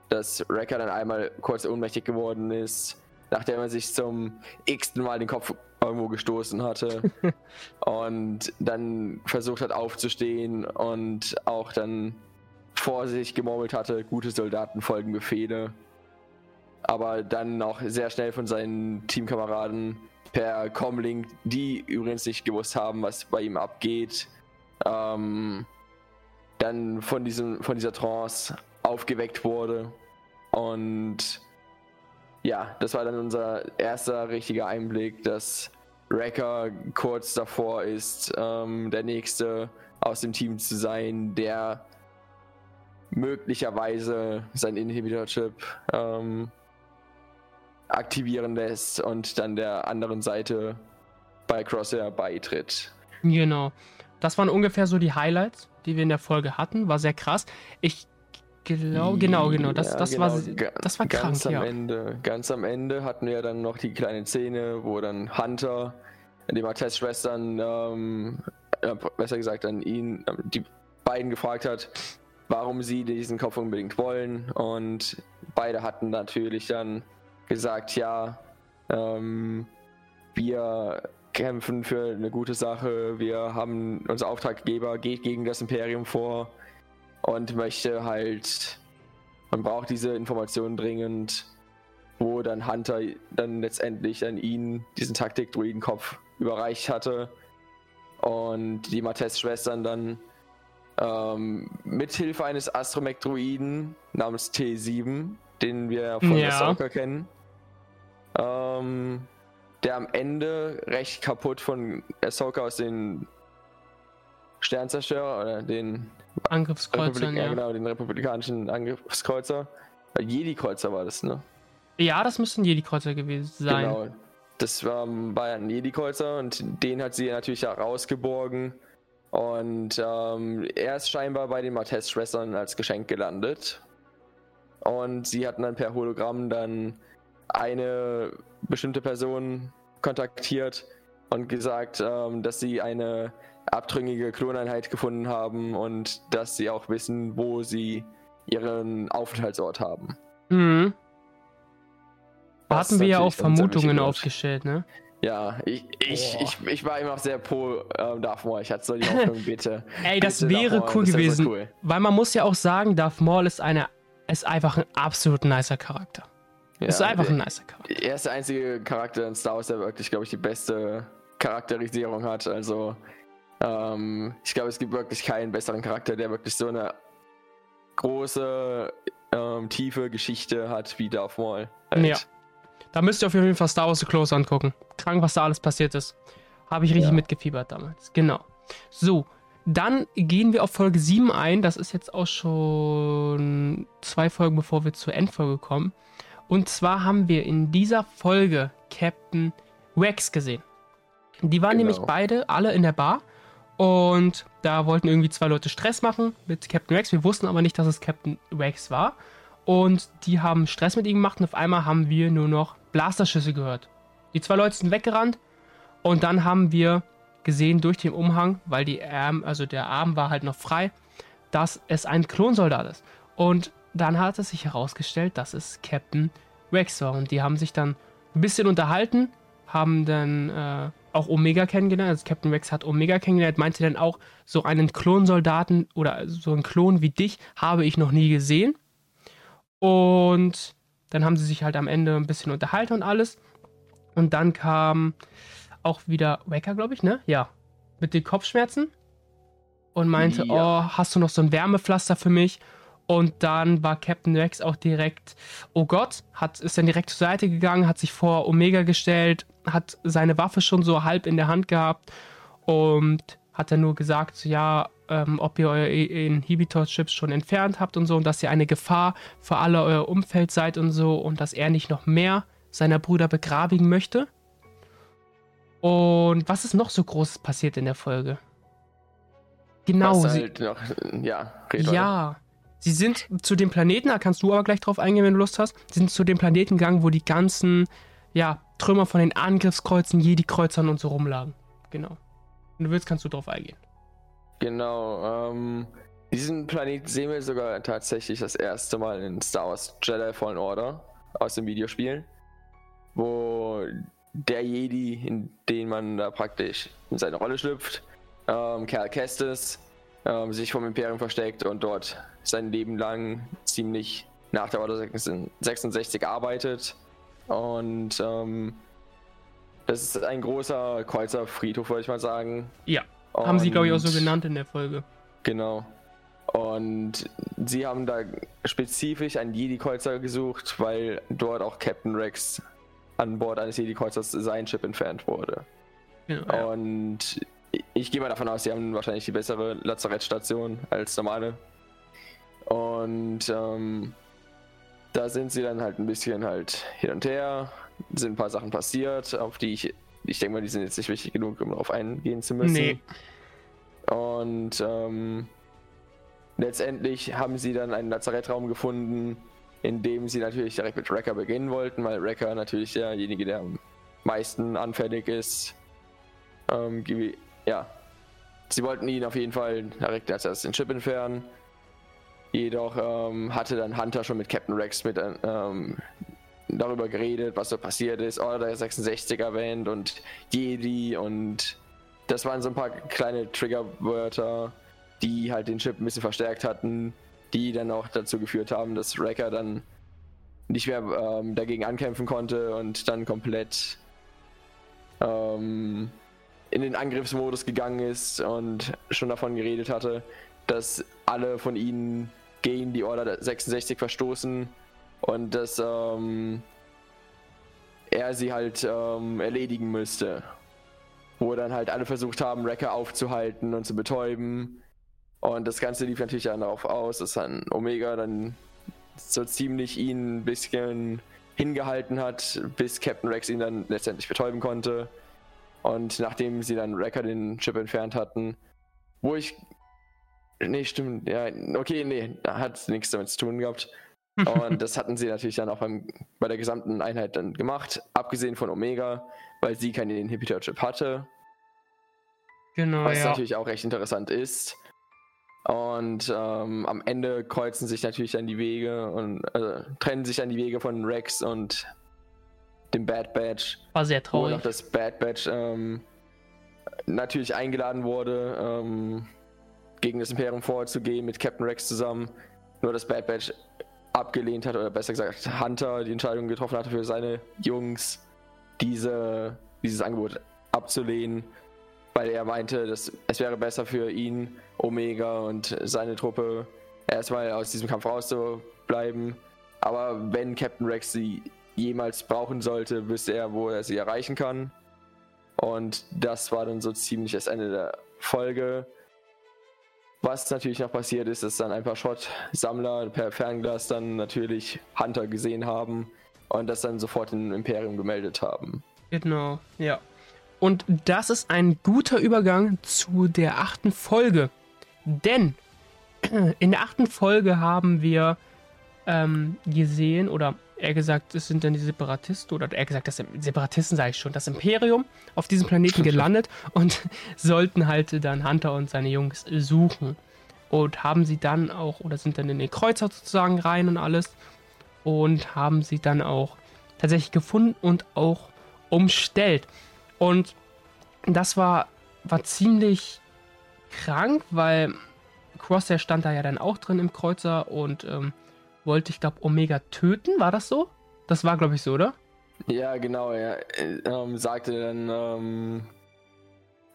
Speaker 2: dass Wrecker dann einmal kurz ohnmächtig geworden ist, nachdem er sich zum x-ten Mal den Kopf irgendwo gestoßen hatte und dann versucht hat aufzustehen und auch dann vor sich gemurmelt hatte, gute Soldaten folgen Befehle. Aber dann auch sehr schnell von seinen Teamkameraden per Comlink, die übrigens nicht gewusst haben, was bei ihm abgeht, ähm, dann von, diesem, von dieser Trance aufgeweckt wurde. Und ja, das war dann unser erster richtiger Einblick, dass Wrecker kurz davor ist, ähm, der nächste aus dem Team zu sein, der möglicherweise sein Inhibitor-Chip ähm, aktivieren lässt und dann der anderen Seite bei Crosshair beitritt.
Speaker 1: Genau. Das waren ungefähr so die Highlights, die wir in der Folge hatten. War sehr krass. Ich glaube, genau, genau. Das, das,
Speaker 2: ja,
Speaker 1: War,
Speaker 2: genau.
Speaker 1: das war krank.
Speaker 2: Ganz am,
Speaker 1: ja.
Speaker 2: Ende, ganz am Ende hatten wir dann noch die kleine Szene, wo dann Hunter, die Martez-Schwestern, ähm, äh, besser gesagt, an ihn, äh, die beiden gefragt hat, warum sie diesen Kopf unbedingt wollen. Und beide hatten natürlich dann gesagt, ja, ähm, wir kämpfen für eine gute Sache, wir haben, unser Auftraggeber geht gegen das Imperium vor und möchte halt, man braucht diese Informationen dringend, wo dann Hunter dann letztendlich an ihn diesen Taktik-Druidenkopf überreicht hatte und die Mates-Schwestern dann ähm, mithilfe eines Astromech-Druiden namens T7, den wir von
Speaker 1: Ja.
Speaker 2: Ahsoka kennen, ähm, der am Ende recht kaputt von Ahsoka aus den Sternzerstörer oder den
Speaker 1: Angriffskreuzern,
Speaker 2: Republik ja. genau, den republikanischen Angriffskreuzer. Jedi-Kreuzer war das, ne?
Speaker 1: Ja, das müssten Jedi-Kreuzer gewesen sein.
Speaker 2: Genau. Das war, war ein Jedi-Kreuzer und den hat sie natürlich auch rausgeborgen. Und ähm, er ist scheinbar bei den Martez-Schwestern als Geschenk gelandet. Und sie hatten dann per Hologramm dann eine bestimmte Person kontaktiert und gesagt, ähm, dass sie eine abtrünnige Kloneinheit gefunden haben und dass sie auch wissen, wo sie ihren Aufenthaltsort haben.
Speaker 1: Mhm. Da hatten wir ja auch Vermutungen aufgestellt, ne?
Speaker 2: Ja, ich, ich,
Speaker 1: Boah.
Speaker 2: ich, ich war immer auch sehr pro ähm, Darth Maul. Ich hatte so die Hoffnung, bitte.
Speaker 1: Ey, das
Speaker 2: bitte,
Speaker 1: wäre
Speaker 2: Maul,
Speaker 1: cool
Speaker 2: das wär so
Speaker 1: gewesen.
Speaker 2: cool.
Speaker 1: Weil man muss ja auch sagen, Darth Maul ist eine ist einfach ein absolut nicer Charakter.
Speaker 2: Ja,
Speaker 1: ist einfach ein nicer Charakter.
Speaker 2: Er ist der einzige Charakter in Star Wars, der wirklich, glaube ich, die beste Charakterisierung hat. Also, ähm, ich glaube, es gibt wirklich keinen besseren Charakter, der wirklich so eine große, ähm, tiefe Geschichte hat wie Darth Maul. Halt.
Speaker 1: Ja. Da müsst ihr auf jeden Fall Star Wars The Close angucken. Krank, was da alles passiert ist. Habe ich richtig
Speaker 2: Ja.
Speaker 1: mitgefiebert damals. Genau. So, dann gehen wir auf Folge 7 ein. Das ist jetzt auch schon zwei Folgen, bevor wir zur Endfolge kommen. Und zwar haben wir in dieser Folge Captain Rex gesehen. Die waren
Speaker 2: Genau.
Speaker 1: nämlich beide alle in der Bar. Und da wollten irgendwie zwei Leute Stress machen mit Captain Rex. Wir wussten aber nicht, dass es Captain Rex war. Und die haben Stress mit ihm gemacht und auf einmal haben wir nur noch Blasterschüsse gehört. Die zwei Leute sind weggerannt und dann haben wir gesehen durch den Umhang, weil die Arm, also der Arm war halt noch frei, dass es ein Klonsoldat ist. Und dann hat es sich herausgestellt, dass es Captain Rex war. Und die haben sich dann ein bisschen unterhalten, haben dann äh, auch Omega kennengelernt. Also Captain Rex hat Omega kennengelernt, meinte dann auch, so einen Klonsoldaten oder so einen Klon wie dich habe ich noch nie gesehen. Und dann haben sie sich halt am Ende ein bisschen unterhalten und alles. Und dann kam auch wieder Wecker, glaube ich, ne? Ja. Mit den Kopfschmerzen. Und meinte,
Speaker 2: Ja.
Speaker 1: oh, hast du noch so ein Wärmepflaster für mich? Und dann war Captain Rex auch direkt, oh Gott, hat, ist dann direkt zur Seite gegangen, hat sich vor Omega gestellt, hat seine Waffe schon so halb in der Hand gehabt und hat dann nur gesagt, so, ja, ähm, ob ihr euer Inhibitor-Chips schon entfernt habt und so und dass ihr eine Gefahr für alle euer Umfeld seid und so und dass er nicht noch mehr seiner Brüder begrabigen möchte. Und was ist noch so Großes passiert in der Folge? Genau,
Speaker 2: Was
Speaker 1: sie,
Speaker 2: halt noch, ja,
Speaker 1: ja. Sie sind zu dem Planeten, da kannst du aber gleich drauf eingehen, wenn du Lust hast. Sie sind zu dem Planeten gegangen, wo die ganzen, ja, Trümmer von den Angriffskreuzen, Jedi-Kreuzern und so rumlagen. Genau. Wenn du willst, kannst du drauf eingehen.
Speaker 2: Genau, ähm, Diesen Planet sehen wir sogar tatsächlich das erste Mal in Star Wars Jedi Fallen Order aus dem Videospiel, wo der Jedi, in den man da praktisch in seine Rolle schlüpft, ähm, Cal Kestis, ähm, sich vom Imperium versteckt und dort sein Leben lang ziemlich nach der Order 66 arbeitet. Und ähm, das ist ein großer Kreuzerfriedhof, würde ich mal sagen.
Speaker 1: Ja, und haben sie, glaube ich, auch so genannt in der Folge.
Speaker 2: Genau. Und sie haben da spezifisch einen Jedi-Kreuzer gesucht, weil dort auch Captain Rex an Bord eines Jedi-Kreuzers sein Chip entfernt wurde. Ja, und ich gehe mal davon aus, sie haben wahrscheinlich die bessere Lazarettstation als normale. Und ähm, da sind sie dann halt ein bisschen halt hin und her, sind ein paar Sachen passiert, auf die ich, ich denke mal, die sind jetzt nicht wichtig genug, um darauf eingehen zu müssen. Nee. Und ähm, letztendlich haben sie dann einen Lazarettraum gefunden, in dem sie natürlich direkt mit Wrecker beginnen wollten, weil Wrecker natürlich derjenige, der am meisten anfällig ist. Ähm, ja, sie wollten ihn auf jeden Fall direkt als erstes den Chip entfernen. Jedoch ähm, hatte dann Hunter schon mit Captain Rex mit ähm, darüber geredet, was so passiert ist, Order 66 erwähnt und Jedi und das waren so ein paar kleine Triggerwörter, die halt den Chip ein bisschen verstärkt hatten, die dann auch dazu geführt haben, dass Wrecker dann nicht mehr ähm, dagegen ankämpfen konnte und dann komplett ähm, in den Angriffsmodus gegangen ist und schon davon geredet hatte, dass alle von ihnen gegen die Order 66 verstoßen und dass ähm, er sie halt ähm, erledigen müsste. Wo dann halt alle versucht haben, Wrecker aufzuhalten und zu betäuben. Und das Ganze lief natürlich dann darauf aus, dass dann Omega dann so ziemlich ihn ein bisschen hingehalten hat, bis Captain Rex ihn dann letztendlich betäuben konnte. Und nachdem sie dann Wrecker den Chip entfernt hatten, wo ich Nee, stimmt. Ja, okay, nee, da hat nichts damit zu tun gehabt. Und das hatten sie natürlich dann auch beim, bei der gesamten Einheit dann gemacht, abgesehen von Omega, weil sie keinen Inhibitor-Chip hatte. Genau. Was ja. natürlich auch recht interessant ist. Und ähm, am Ende kreuzen sich natürlich dann die Wege und äh, trennen sich dann die Wege von Rex und dem Bad Batch.
Speaker 1: War sehr traurig.
Speaker 2: Wo noch das Bad Batch ähm, natürlich eingeladen wurde. Ähm, gegen das Imperium vorzugehen mit Captain Rex zusammen. Nur dass Bad Batch abgelehnt hat, oder besser gesagt Hunter die Entscheidung getroffen hatte für seine Jungs, diese, dieses Angebot abzulehnen, weil er meinte, dass es wäre besser für ihn, Omega und seine Truppe erstmal aus diesem Kampf rauszubleiben. Aber wenn Captain Rex sie jemals brauchen sollte, wüsste er, wo er sie erreichen kann. Und das war dann so ziemlich das Ende der Folge. Was natürlich noch passiert ist, dass dann ein paar Schrottsammler per Fernglas dann natürlich Hunter gesehen haben und das dann sofort im Imperium gemeldet haben.
Speaker 1: Genau, ja. Und das ist ein guter Übergang zu der achten Folge. Denn in der achten Folge haben wir ähm, gesehen, oder eher gesagt, es sind dann die Separatisten, oder eher gesagt, das Separatisten sage ich schon, das Imperium auf diesem Planeten gelandet und sollten halt dann Hunter und seine Jungs suchen. Und haben sie dann auch, oder sind dann in den Kreuzer sozusagen rein und alles. Und haben sie dann auch tatsächlich gefunden und auch umstellt. Und das war, war ziemlich krank, weil Crosshair stand da ja dann auch drin im Kreuzer und ähm, wollte, ich glaube, Omega töten. War das so? Das war, glaube ich, so, oder?
Speaker 2: Ja, genau. Er ähm, sagte dann, ähm,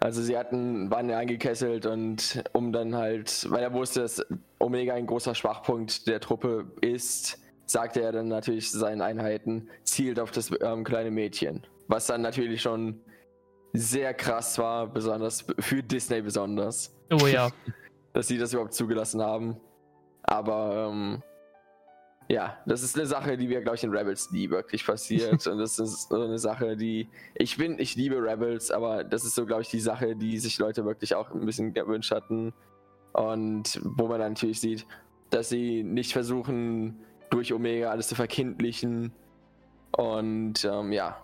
Speaker 2: also sie hatten, waren ja eingekesselt und um dann halt, weil er wusste, dass Omega ein großer Schwachpunkt der Truppe ist, sagte er dann natürlich seinen Einheiten, zielt auf das ähm, kleine Mädchen. Was dann natürlich schon sehr krass war, besonders für Disney besonders.
Speaker 1: Oh ja.
Speaker 2: dass sie das überhaupt zugelassen haben. Aber ähm, ja, das ist eine Sache, die mir, glaube ich, in Rebels nie wirklich passiert. und das ist so eine Sache, die. Ich bin, ich liebe Rebels, aber das ist so, glaube ich, die Sache, die sich Leute wirklich auch ein bisschen gewünscht hatten. Und wo man dann natürlich sieht, dass sie nicht versuchen, durch Omega alles zu verkindlichen. Und ähm, ja,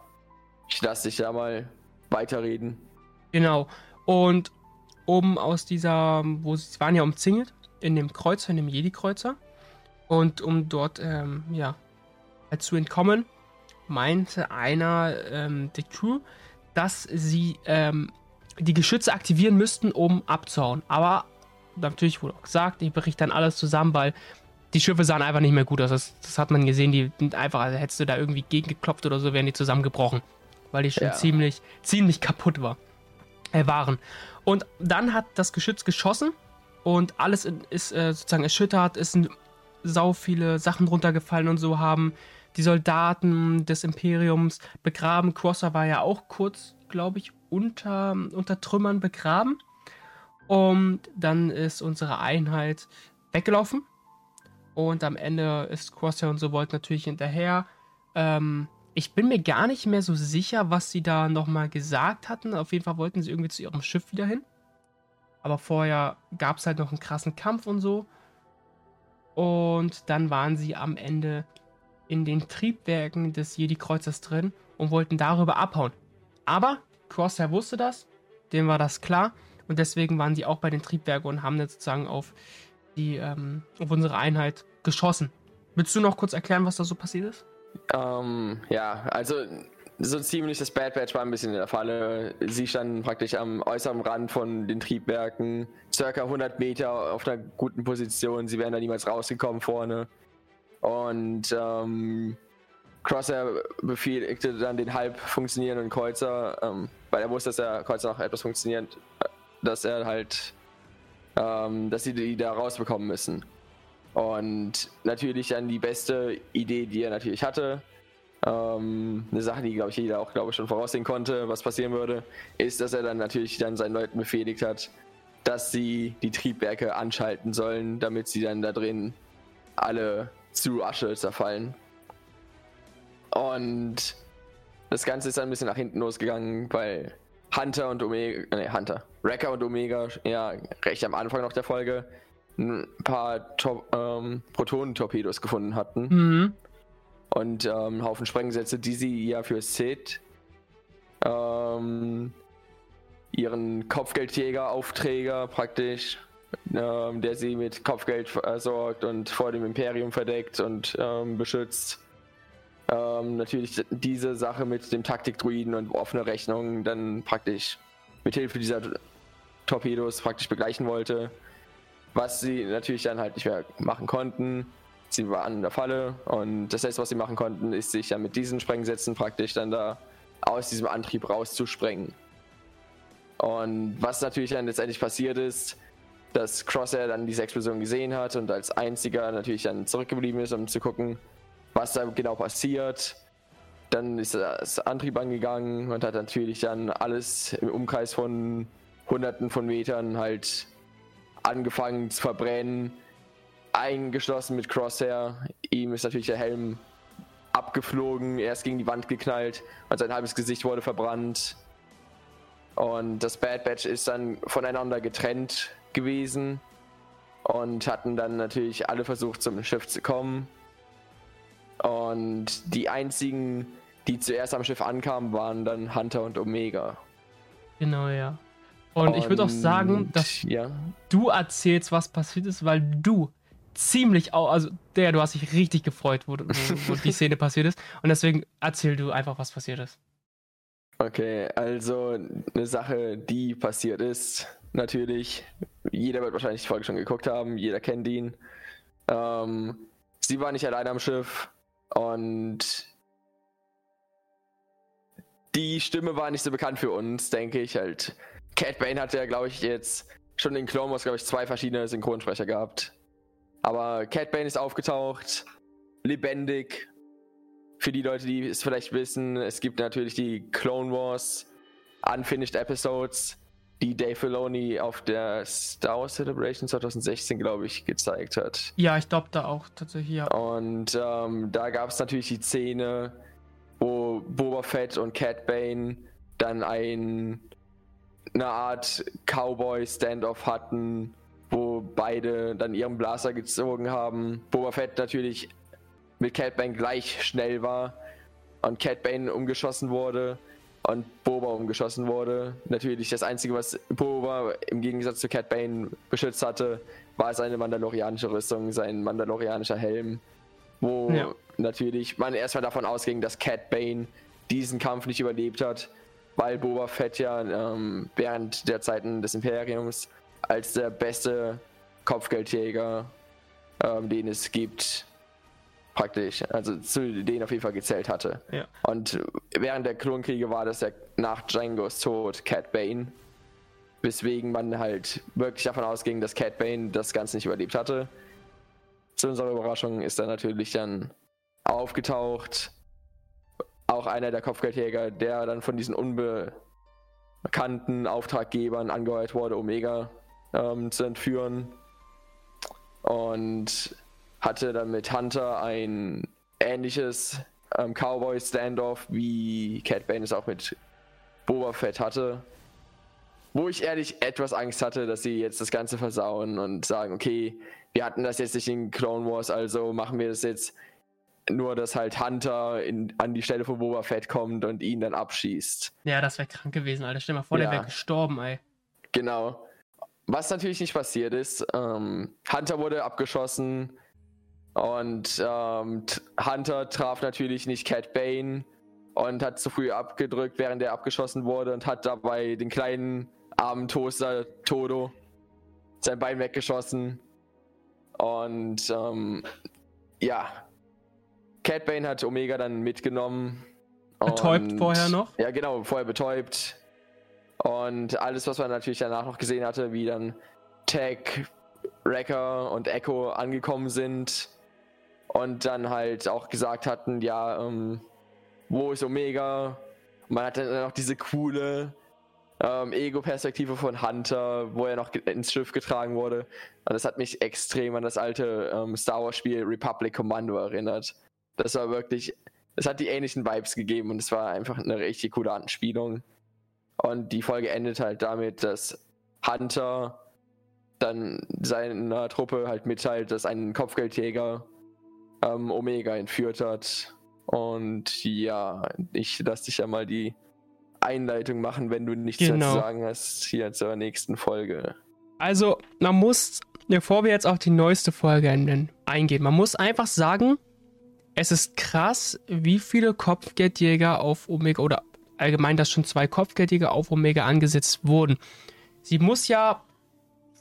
Speaker 2: ich lasse dich da mal weiterreden.
Speaker 1: Genau. Und um aus dieser, wo sie waren ja umzingelt in dem Kreuzer, in dem Jedi-Kreuzer. Und um dort, ähm, ja, halt zu entkommen, meinte einer ähm, der Crew, dass sie ähm, die Geschütze aktivieren müssten, um abzuhauen. Aber natürlich wurde auch gesagt, ich berichte dann alles zusammen, weil die Schiffe sahen einfach nicht mehr gut aus. Das, das hat man gesehen, die sind einfach, also hättest du da irgendwie gegengeklopft oder so, wären die zusammengebrochen. Weil die schon ja. ziemlich, ziemlich kaputt war, äh, waren. Und dann hat das Geschütz geschossen und alles ist äh, sozusagen erschüttert, es sind sau viele Sachen runtergefallen und so haben die Soldaten des Imperiums begraben. Crosser war ja auch kurz, glaube ich, unter, unter Trümmern begraben. Und dann ist unsere Einheit weggelaufen. Und am Ende ist Crosshair und so Volt natürlich hinterher. Ähm, ich bin mir gar nicht mehr so sicher, was sie da nochmal gesagt hatten. Auf jeden Fall wollten sie irgendwie zu ihrem Schiff wieder hin. Aber vorher gab es halt noch einen krassen Kampf und so. Und dann waren sie am Ende in den Triebwerken des Jedi-Kreuzers drin und wollten darüber abhauen. Aber Crosshair wusste das, dem war das klar. Und deswegen waren sie auch bei den Triebwerken und haben jetzt sozusagen auf, die, ähm, auf unsere Einheit geschossen. Willst du noch kurz erklären, was da so passiert ist?
Speaker 2: Ähm, ja, also so ziemlich das Bad Batch war ein bisschen in der Falle. Sie standen praktisch am äußeren Rand von den Triebwerken, circa 100 Meter auf einer guten Position. Sie wären da niemals rausgekommen vorne. Und ähm, Crosshair befehligte dann den halb funktionierenden Kreuzer, ähm, weil er wusste, dass der Kreuzer noch etwas funktioniert, dass er halt, ähm, dass sie die da rausbekommen müssen. Und natürlich dann die beste Idee, die er natürlich hatte, ähm, eine Sache, die glaube ich jeder auch glaube schon voraussehen konnte, was passieren würde, ist, dass er dann natürlich dann seinen Leuten befehligt hat, dass sie die Triebwerke anschalten sollen, damit sie dann da drin alle zu Asche zerfallen. Und das Ganze ist dann ein bisschen nach hinten losgegangen, weil Hunter und Omega, ne, Hunter, Wrecker und Omega, ja, recht am Anfang noch der Folge, ein paar ähm, Protonentorpedos gefunden hatten. Mhm. Und ähm, einen Haufen Sprengsätze, die sie ja für Sid, ähm, ihren Kopfgeldjäger-Aufträger praktisch, ähm, der sie mit Kopfgeld versorgt und vor dem Imperium verdeckt und ähm, beschützt. Ähm, natürlich diese Sache mit dem Taktikdruiden und offene Rechnungen dann praktisch mit Hilfe dieser Torpedos praktisch begleichen wollte. Was sie natürlich dann halt nicht mehr machen konnten. Sie waren in der Falle und das letzte, was sie machen konnten, ist sich ja mit diesen Sprengsätzen praktisch dann da aus diesem Antrieb rauszusprengen. Und was natürlich dann letztendlich passiert ist, dass Crosshair dann diese Explosion gesehen hat und als einziger natürlich dann zurückgeblieben ist, um zu gucken, was da genau passiert. Dann ist das Antrieb angegangen und hat natürlich dann alles im Umkreis von hunderten von Metern halt angefangen zu verbrennen. Eingeschlossen mit Crosshair. Ihm ist natürlich der Helm abgeflogen, er ist gegen die Wand geknallt und sein halbes Gesicht wurde verbrannt. Und das Bad Batch ist dann voneinander getrennt gewesen und hatten dann natürlich alle versucht, zum Schiff zu kommen. Und die einzigen, die zuerst am Schiff ankamen, waren dann Hunter und Omega.
Speaker 1: Genau, ja. Und, und ich würde auch sagen, dass ja. du erzählst, was passiert ist, weil du ziemlich, also der, du hast dich richtig gefreut, wo, wo, wo die Szene passiert ist. Und deswegen erzähl du einfach, was passiert ist.
Speaker 2: Okay, also eine Sache, die passiert ist, natürlich. Jeder wird wahrscheinlich die Folge schon geguckt haben, jeder kennt ihn. Ähm, sie war nicht alleine am Schiff und die Stimme war nicht so bekannt für uns, denke ich halt. Cat Bane hatte ja, glaube ich, jetzt schon in Clone Wars, glaube ich, zwei verschiedene Synchronsprecher gehabt. Aber Cat Bane ist aufgetaucht, lebendig. Für die Leute, die es vielleicht wissen, es gibt natürlich die Clone Wars Unfinished Episodes die Dave Filoni auf der Star Wars Celebration 2016, glaube ich, gezeigt hat.
Speaker 1: Ja, ich glaube da auch tatsächlich, ja.
Speaker 2: Und ähm, da gab es natürlich die Szene, wo Boba Fett und Cat Bane dann ein, eine Art Cowboy-Standoff hatten, beide dann ihren Blaster gezogen haben. Boba Fett natürlich mit Cat Bane gleich schnell war und Cat Bane umgeschossen wurde und Boba umgeschossen wurde. Natürlich das Einzige, was Boba im Gegensatz zu Cat Bane beschützt hatte, war seine mandalorianische Rüstung, sein mandalorianischer Helm, wo ja. natürlich man erstmal davon ausging, dass Cat Bane diesen Kampf nicht überlebt hat, weil Boba Fett ja ähm, während der Zeiten des Imperiums als der beste Kopfgeldjäger, ähm, den es gibt, praktisch, also zu denen auf jeden Fall gezählt hatte. Ja. Und während der Klonkriege war das ja nach Django's Tod Cat Bane, weswegen man halt wirklich davon ausging, dass Cat Bane das Ganze nicht überlebt hatte. Zu unserer Überraschung ist er natürlich dann aufgetaucht. Auch einer der Kopfgeldjäger, der dann von diesen unbekannten Auftraggebern angeheuert wurde, Omega ähm, zu entführen. Und hatte dann mit Hunter ein ähnliches ähm, Cowboy-Standoff, wie Cat Bane es auch mit Boba Fett hatte. Wo ich ehrlich etwas Angst hatte, dass sie jetzt das Ganze versauen und sagen, okay, wir hatten das jetzt nicht in Clone Wars, also machen wir das jetzt nur, dass halt Hunter in, an die Stelle von Boba Fett kommt und ihn dann abschießt.
Speaker 1: Ja, das wäre krank gewesen, Alter. Stell dir mal vor, ja. der wäre gestorben, ey.
Speaker 2: Genau. Was natürlich nicht passiert ist, ähm, Hunter wurde abgeschossen und ähm, Hunter traf natürlich nicht Cat Bane und hat zu früh abgedrückt, während er abgeschossen wurde und hat dabei den kleinen armen Toaster Todo sein Bein weggeschossen. Und ähm, ja, Cat Bane hat Omega dann mitgenommen.
Speaker 1: Betäubt vorher noch?
Speaker 2: Ja, genau, vorher betäubt. Und alles, was man natürlich danach noch gesehen hatte, wie dann Tag, Wrecker und Echo angekommen sind und dann halt auch gesagt hatten, ja, ähm, wo ist Omega? Man hatte dann noch diese coole ähm, Ego-Perspektive von Hunter, wo er noch ins Schiff getragen wurde. Und das hat mich extrem an das alte ähm, Star Wars-Spiel Republic Commando erinnert. Das war wirklich, es hat die ähnlichen Vibes gegeben und es war einfach eine richtig coole Anspielung. Und die Folge endet halt damit, dass Hunter dann seiner Truppe halt mitteilt, dass ein Kopfgeldjäger ähm, Omega entführt hat. Und ja, ich lasse dich ja mal die Einleitung machen, wenn du nichts genau. zu sagen hast, hier zur nächsten Folge.
Speaker 1: Also, man muss, bevor wir jetzt auf die neueste Folge eingehen, man muss einfach sagen, es ist krass, wie viele Kopfgeldjäger auf Omega oder allgemein, dass schon zwei Kopfgeldjäger auf Omega angesetzt wurden. Sie muss ja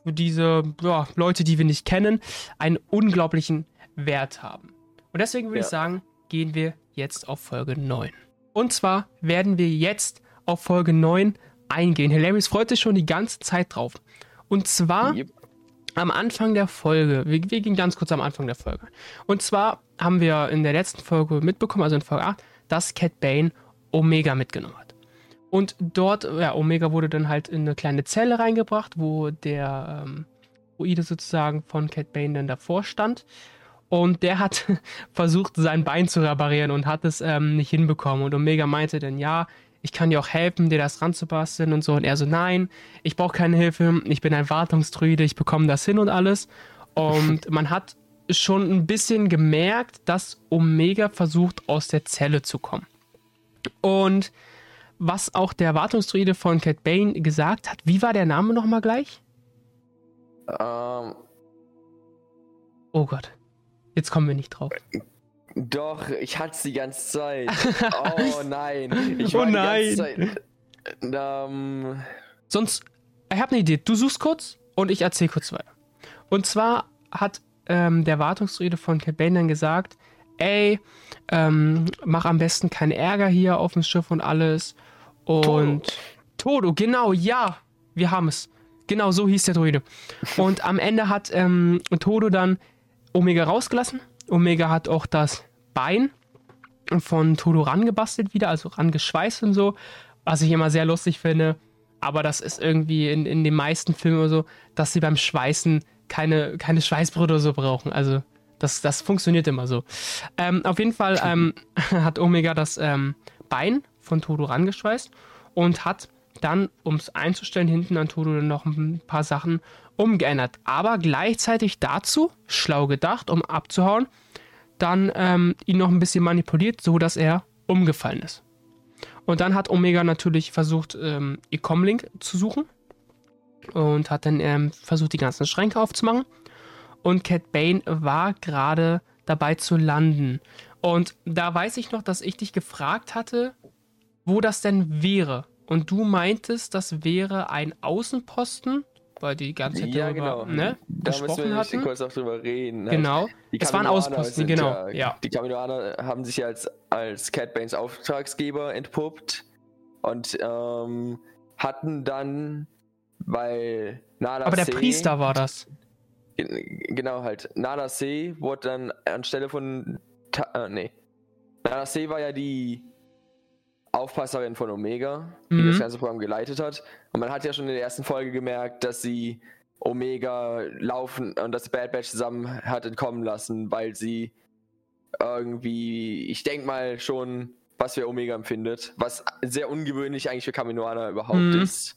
Speaker 1: für diese ja, Leute, die wir nicht kennen, einen unglaublichen Wert haben. Und deswegen würde ja. ich sagen, gehen wir jetzt auf Folge 9. Und zwar werden wir jetzt auf Folge 9 eingehen. Hilarious freut sich schon die ganze Zeit drauf. Und zwar yep. am Anfang der Folge, wir, wir, gehen ganz kurz am Anfang der Folge. Und zwar haben wir in der letzten Folge mitbekommen, also in Folge 8, dass Cat Bane Omega mitgenommen hat. Und dort, ja, Omega wurde dann halt in eine kleine Zelle reingebracht, wo der ähm, Druide sozusagen von Cat Bane dann davor stand. Und der hat versucht, sein Bein zu reparieren und hat es ähm, nicht hinbekommen. Und Omega meinte dann, ja, ich kann dir auch helfen, dir das ranzubasteln und so. Und er so, nein, ich brauche keine Hilfe, ich bin ein Wartungsdruide, ich bekomme das hin und alles. Und man hat schon ein bisschen gemerkt, dass Omega versucht, aus der Zelle zu kommen. Und was auch der Wartungsdruide von Cat Bane gesagt hat, wie war der Name nochmal gleich?
Speaker 2: Ähm.
Speaker 1: Oh Gott. Jetzt kommen wir nicht drauf.
Speaker 2: Doch, ich hatte es die ganze Zeit. Oh nein. Ich
Speaker 1: oh nein. Zeit,
Speaker 2: ähm,
Speaker 1: Sonst, ich habe eine Idee. Du suchst kurz und ich erzähle kurz weiter. Und zwar hat ähm, der Wartungsrede von Cat Bane dann gesagt, ey, ähm, mach am besten keinen Ärger hier auf dem Schiff und alles. Und Todo, Todo genau, ja, wir haben es. Genau so hieß der Druide. Und am Ende hat ähm, Todo dann Omega rausgelassen. Omega hat auch das Bein von Todo rangebastelt wieder, also rangeschweißt und so, was ich immer sehr lustig finde. Aber das ist irgendwie in, in den meisten Filmen so, dass sie beim Schweißen keine, keine Schweißbrüder oder so brauchen. Also das, das funktioniert immer so. Ähm, auf jeden Fall ähm, hat Omega das ähm, Bein von Todo rangeschweißt und hat dann, um es einzustellen, hinten an Todo noch ein paar Sachen umgeändert. Aber gleichzeitig dazu, schlau gedacht, um abzuhauen, dann ähm, ihn noch ein bisschen manipuliert, so dass er umgefallen ist. Und dann hat Omega natürlich versucht, ähm, ihr Comlink zu suchen. Und hat dann ähm, versucht, die ganzen Schränke aufzumachen. Und Cat Bane war gerade dabei zu landen. Und da weiß ich noch, dass ich dich gefragt hatte, wo das denn wäre. Und du meintest, das wäre ein Außenposten, weil die ganze Zeit
Speaker 2: ja, darüber genau.
Speaker 1: ne,
Speaker 2: da gesprochen müssen wir hatten. kurz auch drüber reden.
Speaker 1: Genau, es waren Außenposten, genau.
Speaker 2: Ja, Die Kaminoaner haben sich ja als, als Cat Banes Auftragsgeber entpuppt und ähm, hatten dann, weil
Speaker 1: Nada Aber der C, Priester war das.
Speaker 2: Genau, halt. Nada C wurde dann anstelle von. Äh, nee. Nada C war ja die Aufpasserin von Omega, die mhm. das ganze Programm geleitet hat. Und man hat ja schon in der ersten Folge gemerkt, dass sie Omega laufen und das Bad Batch zusammen hat entkommen lassen, weil sie irgendwie, ich denke mal schon, was für Omega empfindet, was sehr ungewöhnlich eigentlich für Kaminoaner überhaupt mhm. ist.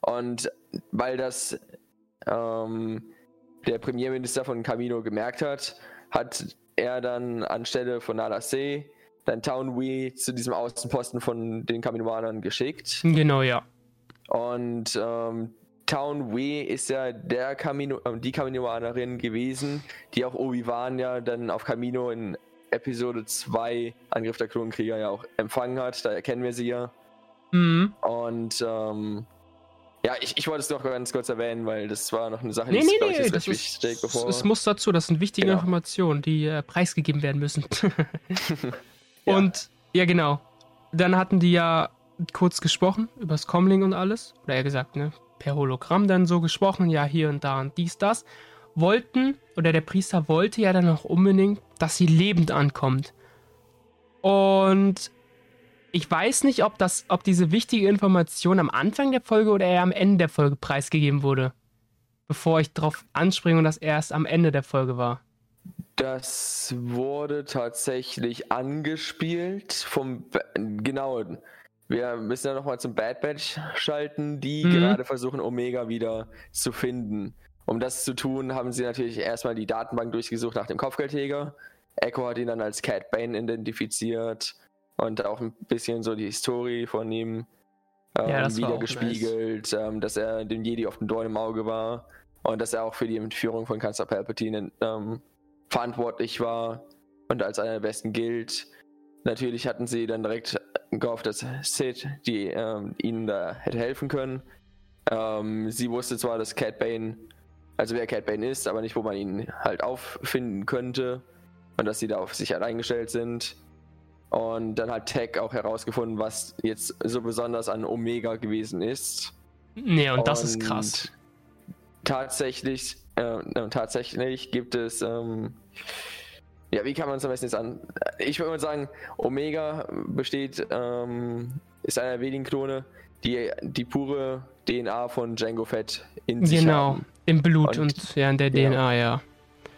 Speaker 2: Und weil das ähm, der Premierminister von Camino gemerkt hat, hat er dann anstelle von Nala C dann Town Wee zu diesem Außenposten von den Kaminoanern geschickt.
Speaker 1: Genau, ja.
Speaker 2: Und ähm, Town Wee ist ja der Camino, äh, die Kaminoanerin gewesen, die auch Obi-Wan ja dann auf Camino in Episode 2 Angriff der Klonkrieger ja auch empfangen hat. Da erkennen wir sie ja.
Speaker 1: Mhm.
Speaker 2: Und ähm, ja, ich, ich wollte es noch ganz kurz erwähnen, weil das war noch eine Sache, die
Speaker 1: nee, nee, nee, das ist, wichtig, bevor... Es muss dazu, das sind wichtige genau. Informationen, die äh, preisgegeben werden müssen. ja. Und ja, genau. Dann hatten die ja kurz gesprochen über das Comling und alles. Oder eher gesagt, ne, per Hologramm dann so gesprochen, ja, hier und da und dies, das. Wollten, oder der Priester wollte ja dann auch unbedingt, dass sie lebend ankommt. Und ich weiß nicht, ob, das, ob diese wichtige Information am Anfang der Folge oder eher am Ende der Folge preisgegeben wurde. Bevor ich darauf anspringe und das erst am Ende der Folge war.
Speaker 2: Das wurde tatsächlich angespielt vom genau. Wir müssen ja nochmal zum Bad Batch schalten, die mhm. gerade versuchen, Omega wieder zu finden. Um das zu tun, haben sie natürlich erstmal die Datenbank durchgesucht nach dem Kopfgeldjäger. Echo hat ihn dann als Cat Bane identifiziert und auch ein bisschen so die Historie von ihm ähm, ja, wieder gespiegelt, nice. ähm, dass er dem Jedi auf dem Dorn im Auge war und dass er auch für die Entführung von Kanzler Palpatine ähm, verantwortlich war und als einer der besten gilt. Natürlich hatten sie dann direkt gehofft, dass Sid die, ähm, ihnen da hätte helfen können. Ähm, sie wusste zwar, dass Cat Bane, also wer Cat Bane ist, aber nicht, wo man ihn halt auffinden könnte und dass sie da auf sich allein gestellt sind. Und dann hat Tech auch herausgefunden, was jetzt so besonders an Omega gewesen ist.
Speaker 1: Nee, und, und das ist krass.
Speaker 2: Tatsächlich, äh, tatsächlich gibt es, ähm, ja, wie kann man es am besten jetzt an? Ich würde mal sagen, Omega besteht, ähm, ist einer der wenigen Klone, die die pure DNA von Django Fett in sich genau, haben. Genau,
Speaker 1: im Blut und, und, ja, in der DNA, ja.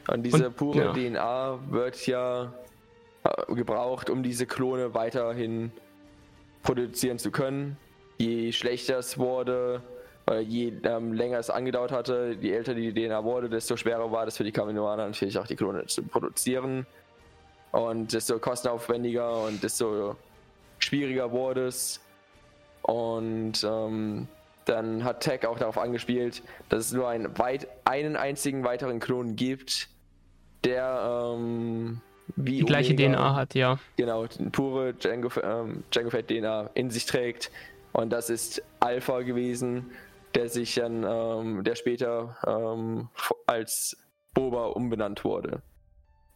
Speaker 2: Und diese und, pure ja. DNA wird ja gebraucht, um diese Klone weiterhin produzieren zu können. Je schlechter es wurde, oder je ähm, länger es angedauert hatte, je älter die DNA wurde, desto schwerer war es für die Kaminoaner natürlich auch die Klone zu produzieren. Und desto kostenaufwendiger und desto schwieriger wurde es. Und ähm, dann hat Tech auch darauf angespielt, dass es nur einen, weit, einen einzigen weiteren Klon gibt, der ähm,
Speaker 1: wie die gleiche Omega, DNA hat, ja.
Speaker 2: Genau, pure Django, ähm, Django Fett DNA in sich trägt. Und das ist Alpha gewesen, der sich dann, ähm, der später ähm, als Boba umbenannt wurde.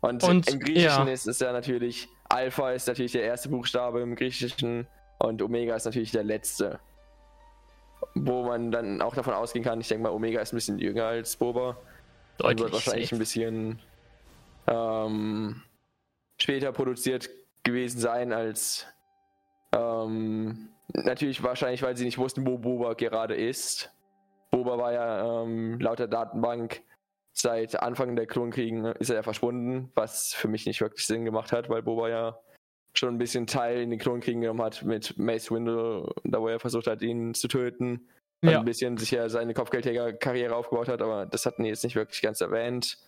Speaker 2: Und, und im Griechischen ja. ist es ja natürlich, Alpha ist natürlich der erste Buchstabe im Griechischen und Omega ist natürlich der letzte. Wo man dann auch davon ausgehen kann, ich denke mal, Omega ist ein bisschen jünger als Boba. Deutlich. Und wird wahrscheinlich safe. ein bisschen ähm, später produziert gewesen sein als ähm, natürlich wahrscheinlich, weil sie nicht wussten, wo Boba gerade ist. Boba war ja ähm, laut der Datenbank seit Anfang der Klonkriegen ist er ja verschwunden, was für mich nicht wirklich Sinn gemacht hat, weil Boba ja schon ein bisschen Teil in den Klonkriegen genommen hat mit Mace Windu, da wo er versucht hat, ihn zu töten. Ja. Ein bisschen sich ja seine Kopfgeldjäger-Karriere aufgebaut hat, aber das hatten die jetzt nicht wirklich ganz erwähnt.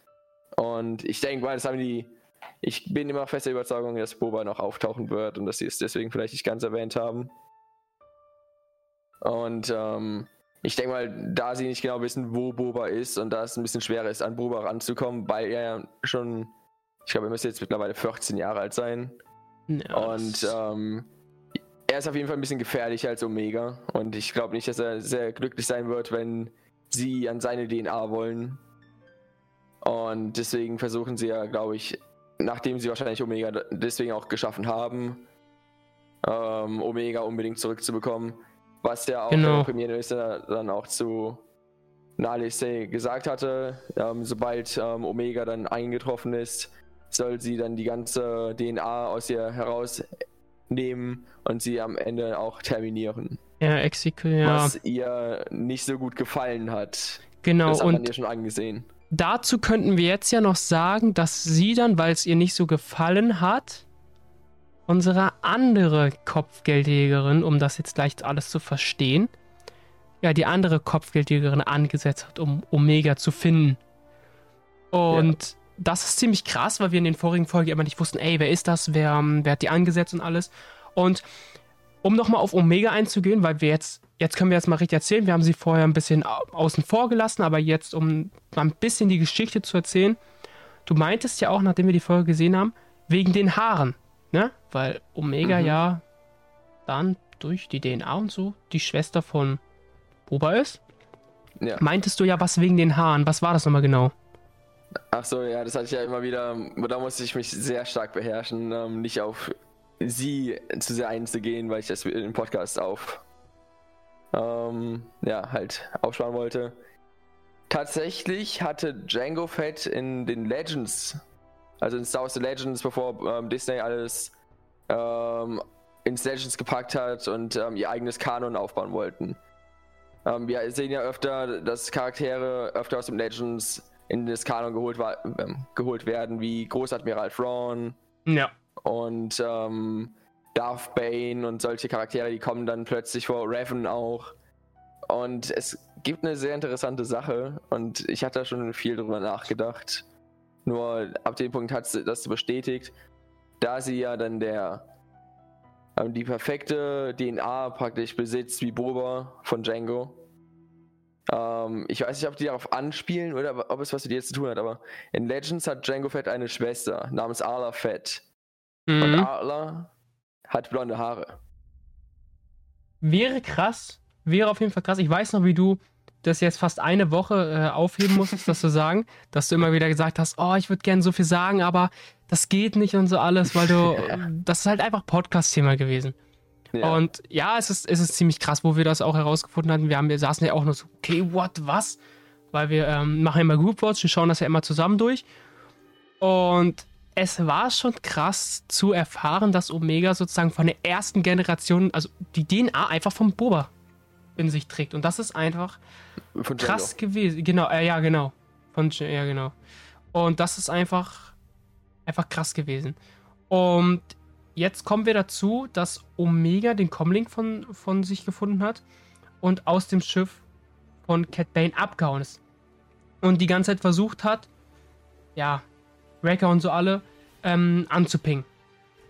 Speaker 2: Und ich denke mal, das haben die ich bin immer fester Überzeugung, dass Boba noch auftauchen wird und dass sie es deswegen vielleicht nicht ganz erwähnt haben. Und ähm, ich denke mal, da sie nicht genau wissen, wo Boba ist und da es ein bisschen schwerer ist, an Boba ranzukommen, weil er ja schon, ich glaube, er müsste jetzt mittlerweile 14 Jahre alt sein. Ja, und ähm, er ist auf jeden Fall ein bisschen gefährlicher als Omega. Und ich glaube nicht, dass er sehr glücklich sein wird, wenn sie an seine DNA wollen. Und deswegen versuchen sie ja, glaube ich, nachdem sie wahrscheinlich Omega deswegen auch geschaffen haben, ähm, Omega unbedingt zurückzubekommen. Was ja auch genau. der Premierminister dann auch zu Nalise gesagt hatte, ähm, sobald ähm, Omega dann eingetroffen ist, soll sie dann die ganze DNA aus ihr herausnehmen und sie am Ende auch terminieren.
Speaker 1: Ja, exekutieren. Ja.
Speaker 2: Was ihr nicht so gut gefallen hat.
Speaker 1: Genau. Das
Speaker 2: hat man ihr schon angesehen.
Speaker 1: Dazu könnten wir jetzt ja noch sagen, dass sie dann, weil es ihr nicht so gefallen hat, unsere andere Kopfgeldjägerin, um das jetzt gleich alles zu verstehen, ja, die andere Kopfgeldjägerin angesetzt hat, um Omega zu finden. Und ja. das ist ziemlich krass, weil wir in den vorigen Folgen immer nicht wussten, ey, wer ist das, wer, wer hat die angesetzt und alles. Und um nochmal auf Omega einzugehen, weil wir jetzt, jetzt können wir jetzt mal richtig erzählen, wir haben sie vorher ein bisschen außen vor gelassen, aber jetzt, um mal ein bisschen die Geschichte zu erzählen, du meintest ja auch, nachdem wir die Folge gesehen haben, wegen den Haaren. Ne? Weil Omega mhm. ja dann durch die DNA und so die Schwester von Boba ist. Ja. Meintest du ja was wegen den Haaren? Was war das nochmal genau?
Speaker 2: Ach so, ja, das hatte ich ja immer wieder. Da musste ich mich sehr stark beherrschen, ähm, nicht auf sie zu sehr einzugehen, weil ich das im Podcast auf ähm, ja halt aufsparen wollte. Tatsächlich hatte Django Fett in den Legends also in Star Wars The Legends, bevor ähm, Disney alles ähm, ins Legends gepackt hat und ähm, ihr eigenes Kanon aufbauen wollten. Ähm, wir sehen ja öfter, dass Charaktere öfter aus dem Legends in das Kanon geholt, ähm, geholt werden, wie Großadmiral Thrawn.
Speaker 1: Ja.
Speaker 2: Und ähm, Darth Bane und solche Charaktere, die kommen dann plötzlich vor, Revan auch. Und es gibt eine sehr interessante Sache und ich hatte da schon viel drüber nachgedacht. Nur ab dem Punkt hat sie das bestätigt, da sie ja dann der ähm, die perfekte DNA praktisch besitzt wie Boba von Django. Ähm, ich weiß nicht, ob die darauf anspielen oder ob es was mit ihr zu tun hat, aber in Legends hat Django Fett eine Schwester namens Arla Fett. Mhm. Und Arla hat blonde Haare.
Speaker 1: Wäre krass, wäre auf jeden Fall krass. Ich weiß noch, wie du das jetzt fast eine Woche äh, aufheben musstest, das zu sagen, dass du immer wieder gesagt hast, oh, ich würde gerne so viel sagen, aber das geht nicht und so alles, weil du, das ist halt einfach Podcast-Thema gewesen. Ja. Und ja, es ist, es ist ziemlich krass, wo wir das auch herausgefunden hatten. Wir, haben, wir saßen ja auch nur so, okay, what, was? Weil wir ähm, machen immer Group Watch, wir schauen das ja immer zusammen durch. Und es war schon krass zu erfahren, dass Omega sozusagen von der ersten Generation, also die DNA einfach vom Boba in sich trägt. Und das ist einfach Von krass gewesen. Genau, äh, ja, genau. Von ja, genau. Und das ist einfach, einfach krass gewesen. Und jetzt kommen wir dazu, dass Omega den Comlink von, von sich gefunden hat und aus dem Schiff von Cat Bane abgehauen ist. Und die ganze Zeit versucht hat, ja, Wrecker und so alle ähm, anzupingen.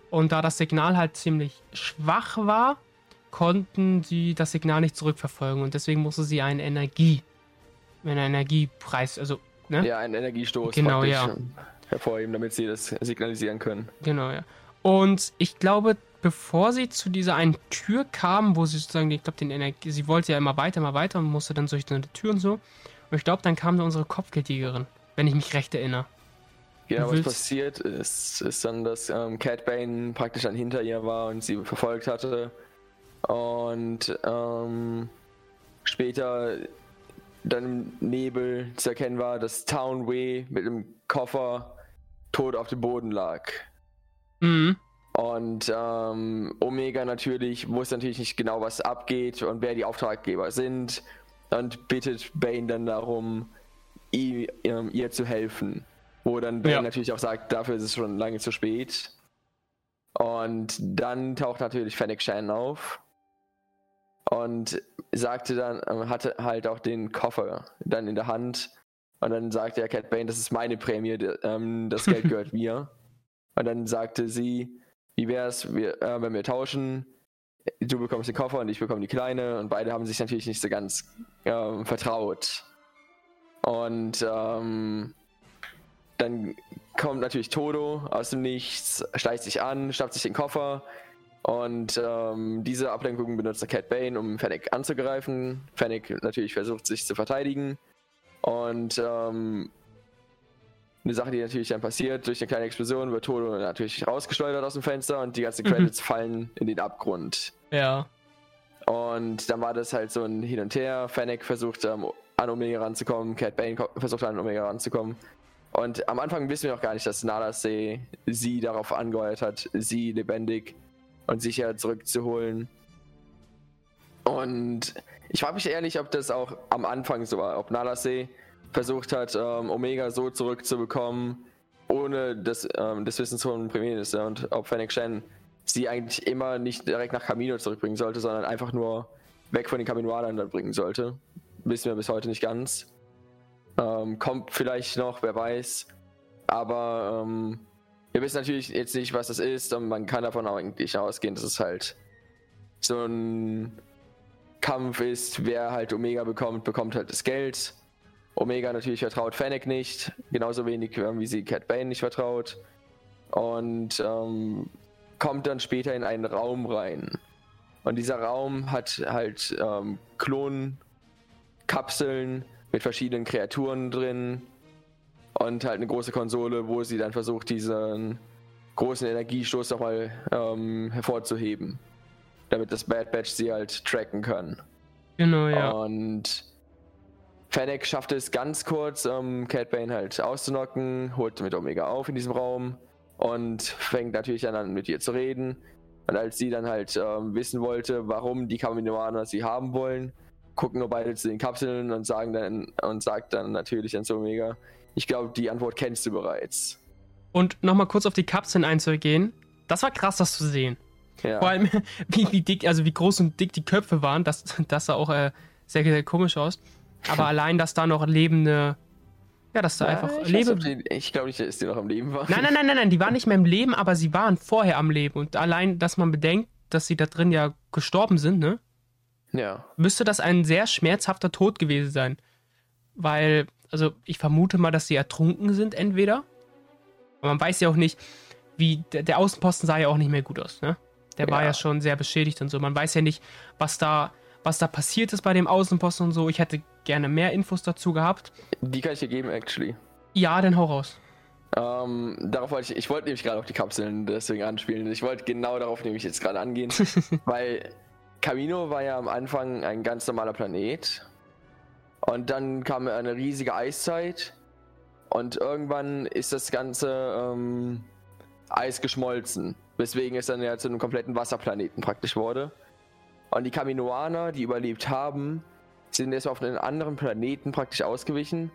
Speaker 1: Und da das Signal halt ziemlich schwach war, konnten sie das Signal nicht zurückverfolgen und deswegen musste sie einen Energie, einen Energiepreis, also
Speaker 2: ne? Ja, einen Energiestoß
Speaker 1: genau, ja.
Speaker 2: hervorheben, damit sie das signalisieren können.
Speaker 1: Genau, ja. Und ich glaube, bevor sie zu dieser einen Tür kam, wo sie sozusagen, ich glaube, den Energie, sie wollte ja immer weiter, immer weiter und musste dann durch eine Tür und so. Und ich glaube, dann kam da unsere Kopfgeldjägerin, wenn ich mich recht erinnere.
Speaker 2: Ja, was passiert ist, ist dann, dass ähm, Cat Bane praktisch dann hinter ihr war und sie verfolgt hatte und ähm, später dann im Nebel zu erkennen war, dass Townway mit dem Koffer tot auf dem Boden lag. Mhm. Und ähm, Omega natürlich wusste natürlich nicht genau, was abgeht und wer die Auftraggeber sind und bittet Bane dann darum, ihr, ihr zu helfen. Wo dann Bane ja. natürlich auch sagt, dafür ist es schon lange zu spät. Und dann taucht natürlich Fennec Shan auf und sagte dann, ähm, hatte halt auch den Koffer dann in der Hand und dann sagte er Cat Bane, das ist meine Prämie, ähm, das Geld gehört mir. Und dann sagte sie, wie wäre es, äh, wenn wir tauschen? Du bekommst den Koffer und ich bekomme die Kleine. Und beide haben sich natürlich nicht so ganz ähm, vertraut. Und ähm, dann kommt natürlich Todo aus dem Nichts, steigt sich an, schnappt sich den Koffer. Und ähm, diese Ablenkung benutzt der Cat Bane, um Fennec anzugreifen. Fennec natürlich versucht sich zu verteidigen. Und ähm, eine Sache, die natürlich dann passiert, durch eine kleine Explosion wird Todo natürlich rausgeschleudert aus dem Fenster und die ganzen mhm. Credits mhm. fallen in den Abgrund.
Speaker 1: Ja.
Speaker 2: Und dann war das halt so ein Hin und Her. Fennec versucht ähm, an Omega ranzukommen, Cat Bane versucht an Omega ranzukommen. Und am Anfang wissen wir noch gar nicht, dass Nadase sie darauf angeheuert hat, sie lebendig und sicher zurückzuholen. Und ich frage mich ehrlich, ob das auch am Anfang so war, ob Nadase versucht hat, ähm, Omega so zurückzubekommen, ohne das, ähm, das Wissen von Premierminister und ob Fennec Shen sie eigentlich immer nicht direkt nach Camino zurückbringen sollte, sondern einfach nur weg von den Kaminoanern bringen sollte. Wissen wir bis heute nicht ganz. Ähm, kommt vielleicht noch, wer weiß. Aber ähm, wir wissen natürlich jetzt nicht, was das ist und man kann davon eigentlich ausgehen, dass es halt so ein Kampf ist. Wer halt Omega bekommt, bekommt halt das Geld. Omega natürlich vertraut Fennec nicht, genauso wenig wie sie Cat Bane nicht vertraut. Und ähm, kommt dann später in einen Raum rein. Und dieser Raum hat halt ähm, Klonkapseln mit verschiedenen Kreaturen drin und halt eine große Konsole, wo sie dann versucht, diesen großen Energiestoß nochmal ähm, hervorzuheben, damit das Bad Batch sie halt tracken kann.
Speaker 1: Genau, ja.
Speaker 2: Und Fennec schafft es ganz kurz, um Cat Bane halt auszunocken, holt mit Omega auf in diesem Raum und fängt natürlich an, mit ihr zu reden. Und als sie dann halt ähm, wissen wollte, warum die Kaminoaner sie haben wollen, gucken nur beide zu den Kapseln und sagen dann und sagt dann natürlich an Omega, ich glaube, die Antwort kennst du bereits.
Speaker 1: Und nochmal kurz auf die Kapseln einzugehen. Das war krass, das zu sehen. Ja. Vor allem, wie, wie dick, also wie groß und dick die Köpfe waren, das, das sah auch äh, sehr, sehr komisch aus. Aber allein, dass da noch lebende. Ja, dass da ja, einfach
Speaker 2: ich Leben. ich glaube nicht, dass die noch am Leben waren.
Speaker 1: Nein, nein, nein, nein, nein, die waren nicht mehr im Leben, aber sie waren vorher am Leben. Und allein, dass man bedenkt, dass sie da drin ja gestorben sind, ne?
Speaker 2: Ja.
Speaker 1: Müsste das ein sehr schmerzhafter Tod gewesen sein. Weil, also ich vermute mal, dass sie ertrunken sind, entweder. Aber man weiß ja auch nicht, wie. Der, der Außenposten sah ja auch nicht mehr gut aus, ne? Der ja. war ja schon sehr beschädigt und so. Man weiß ja nicht, was da, was da passiert ist bei dem Außenposten und so. Ich hätte gerne mehr Infos dazu gehabt.
Speaker 2: Die kann ich dir geben, actually.
Speaker 1: Ja, dann hau raus.
Speaker 2: Ähm, darauf wollte ich, ich wollte nämlich gerade auf die Kapseln deswegen anspielen. Ich wollte genau darauf nämlich jetzt gerade angehen, weil Camino war ja am Anfang ein ganz normaler Planet. Und dann kam eine riesige Eiszeit. Und irgendwann ist das ganze ähm, Eis geschmolzen. Weswegen es dann ja zu einem kompletten Wasserplaneten praktisch wurde. Und die Kaminoaner, die überlebt haben, sind jetzt auf einen anderen Planeten praktisch ausgewichen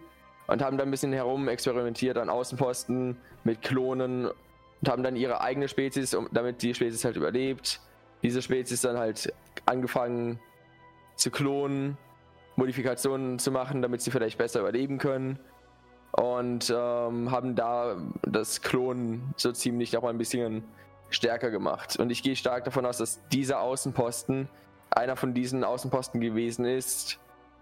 Speaker 2: und haben dann ein bisschen herum experimentiert an Außenposten mit Klonen und haben dann ihre eigene Spezies, damit die Spezies halt überlebt. Diese Spezies dann halt angefangen zu klonen, Modifikationen zu machen, damit sie vielleicht besser überleben können. Und ähm, haben da das Klonen so ziemlich noch mal ein bisschen stärker gemacht. Und ich gehe stark davon aus, dass dieser Außenposten einer von diesen Außenposten gewesen ist,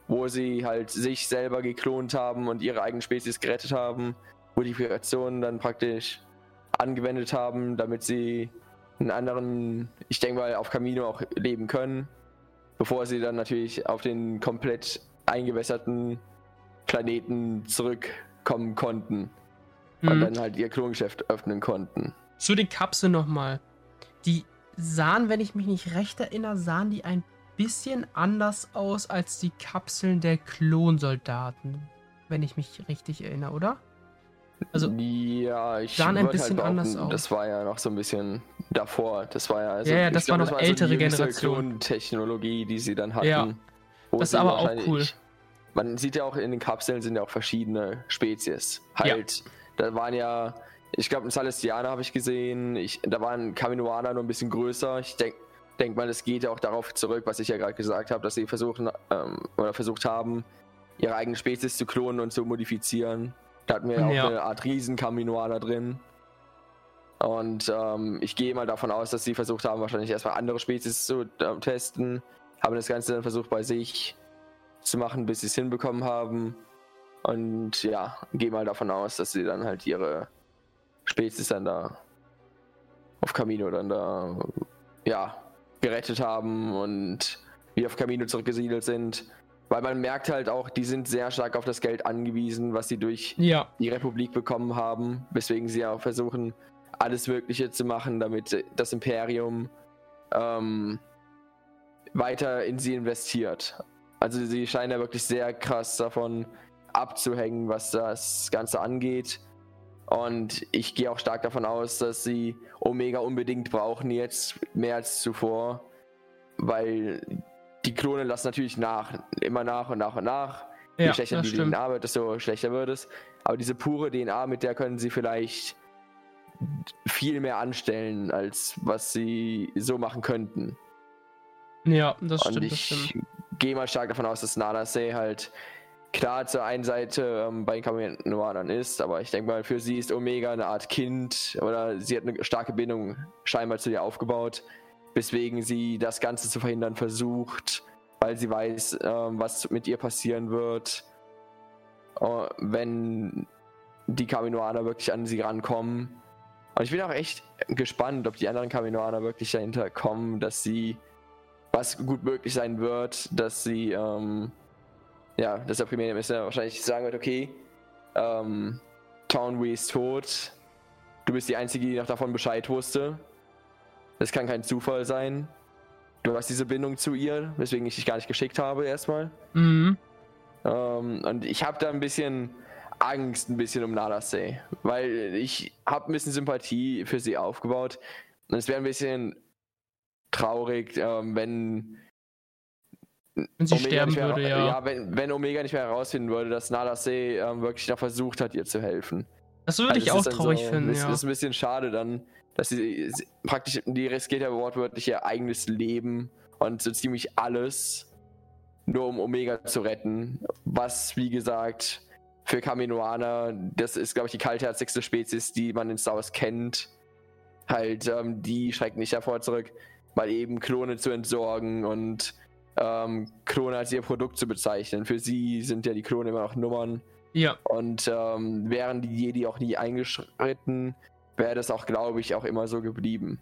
Speaker 2: wo sie halt sich selber geklont haben und ihre eigene Spezies gerettet haben, Modifikationen dann praktisch angewendet haben, damit sie einen anderen, ich denke mal, auf Camino auch leben können, bevor sie dann natürlich auf den komplett eingewässerten Planeten zurückkommen konnten mhm. und dann halt ihr Klongeschäft öffnen konnten.
Speaker 1: Zu den Kapseln nochmal. Die sahen, wenn ich mich nicht recht erinnere, sahen die ein bisschen anders aus als die Kapseln der Klonsoldaten, wenn ich mich richtig erinnere, oder?
Speaker 2: Also ja, ich
Speaker 1: sahen ein bisschen halt anders
Speaker 2: aus. Das war ja noch so ein bisschen davor. Das war ja,
Speaker 1: also, ja, ja das war glaub, noch das war ältere so Generation.
Speaker 2: Technologie, die sie dann hatten.
Speaker 1: Ja. Das ist aber auch cool.
Speaker 2: Man sieht ja auch in den Kapseln sind ja auch verschiedene Spezies. Halt, ja. da waren ja, ich glaube, ein Celestianer habe ich gesehen. Ich, da waren Kaminoaner nur ein bisschen größer. Ich denke denk mal, es geht ja auch darauf zurück, was ich ja gerade gesagt habe, dass sie versuchen ähm, oder versucht haben, ihre eigene Spezies zu klonen und zu modifizieren. Da hatten wir ja auch ja. eine Art Riesenkaminoaner drin. Und ähm, ich gehe mal davon aus, dass sie versucht haben, wahrscheinlich erstmal andere Spezies zu äh, testen. Haben das Ganze dann versucht bei sich zu machen, bis sie es hinbekommen haben. Und ja, gehe mal davon aus, dass sie dann halt ihre Spezies dann da auf Camino dann da ja gerettet haben und wie auf Camino zurückgesiedelt sind. Weil man merkt halt auch, die sind sehr stark auf das Geld angewiesen, was sie durch ja. die Republik bekommen haben, weswegen sie auch versuchen, alles Mögliche zu machen, damit das Imperium ähm, weiter in sie investiert. Also sie scheinen ja wirklich sehr krass davon abzuhängen, was das Ganze angeht. Und ich gehe auch stark davon aus, dass sie Omega unbedingt brauchen jetzt mehr als zuvor, weil die Klone lassen natürlich nach, immer nach und nach und nach. Ja, Je schlechter die stimmt. DNA wird, desto schlechter wird es. Aber diese pure DNA, mit der können sie vielleicht viel mehr anstellen, als was sie so machen könnten.
Speaker 1: Ja, das
Speaker 2: und
Speaker 1: stimmt.
Speaker 2: Ich gehe mal stark davon aus, dass Nanase halt klar zur einen Seite ähm, bei den Kaminoanern ist, aber ich denke mal, für sie ist Omega eine Art Kind oder sie hat eine starke Bindung scheinbar zu ihr aufgebaut, weswegen sie das Ganze zu verhindern versucht, weil sie weiß, ähm, was mit ihr passieren wird, äh, wenn die Kaminoaner wirklich an sie rankommen. Und ich bin auch echt gespannt, ob die anderen Kaminoaner wirklich dahinter kommen, dass sie, was gut möglich sein wird, dass sie, ähm, ja, dass der Premierminister wahrscheinlich sagen wird, okay, ähm, Townwee ist tot, du bist die Einzige, die noch davon Bescheid wusste. Das kann kein Zufall sein. Du hast diese Bindung zu ihr, weswegen ich dich gar nicht geschickt habe erstmal. Mhm. Ähm, und ich habe da ein bisschen Angst ein bisschen um Nadase, weil ich habe ein bisschen Sympathie für sie aufgebaut. Und es wäre ein bisschen traurig, ähm, wenn
Speaker 1: wenn sie Omega sterben
Speaker 2: mehr,
Speaker 1: würde, ja.
Speaker 2: Ja, wenn, wenn Omega nicht mehr herausfinden würde, dass Nadase ähm, wirklich noch versucht hat, ihr zu helfen.
Speaker 1: Das würde also ich auch traurig so, finden, ja.
Speaker 2: Das ist ein bisschen schade dann, dass sie, praktisch, die riskiert ja wortwörtlich ihr eigenes Leben und so ziemlich alles, nur um Omega zu retten. Was, wie gesagt, für Kaminoaner, das ist, glaube ich, die kaltherzigste Spezies, die man in Star Wars kennt. Halt, ähm, die schrecken nicht davor zurück, mal eben Klone zu entsorgen und ähm, Klone als ihr Produkt zu bezeichnen. Für sie sind ja die Klone immer noch Nummern.
Speaker 1: Ja.
Speaker 2: Und ähm, wären die Jedi auch nie eingeschritten, wäre das auch, glaube ich, auch immer so geblieben.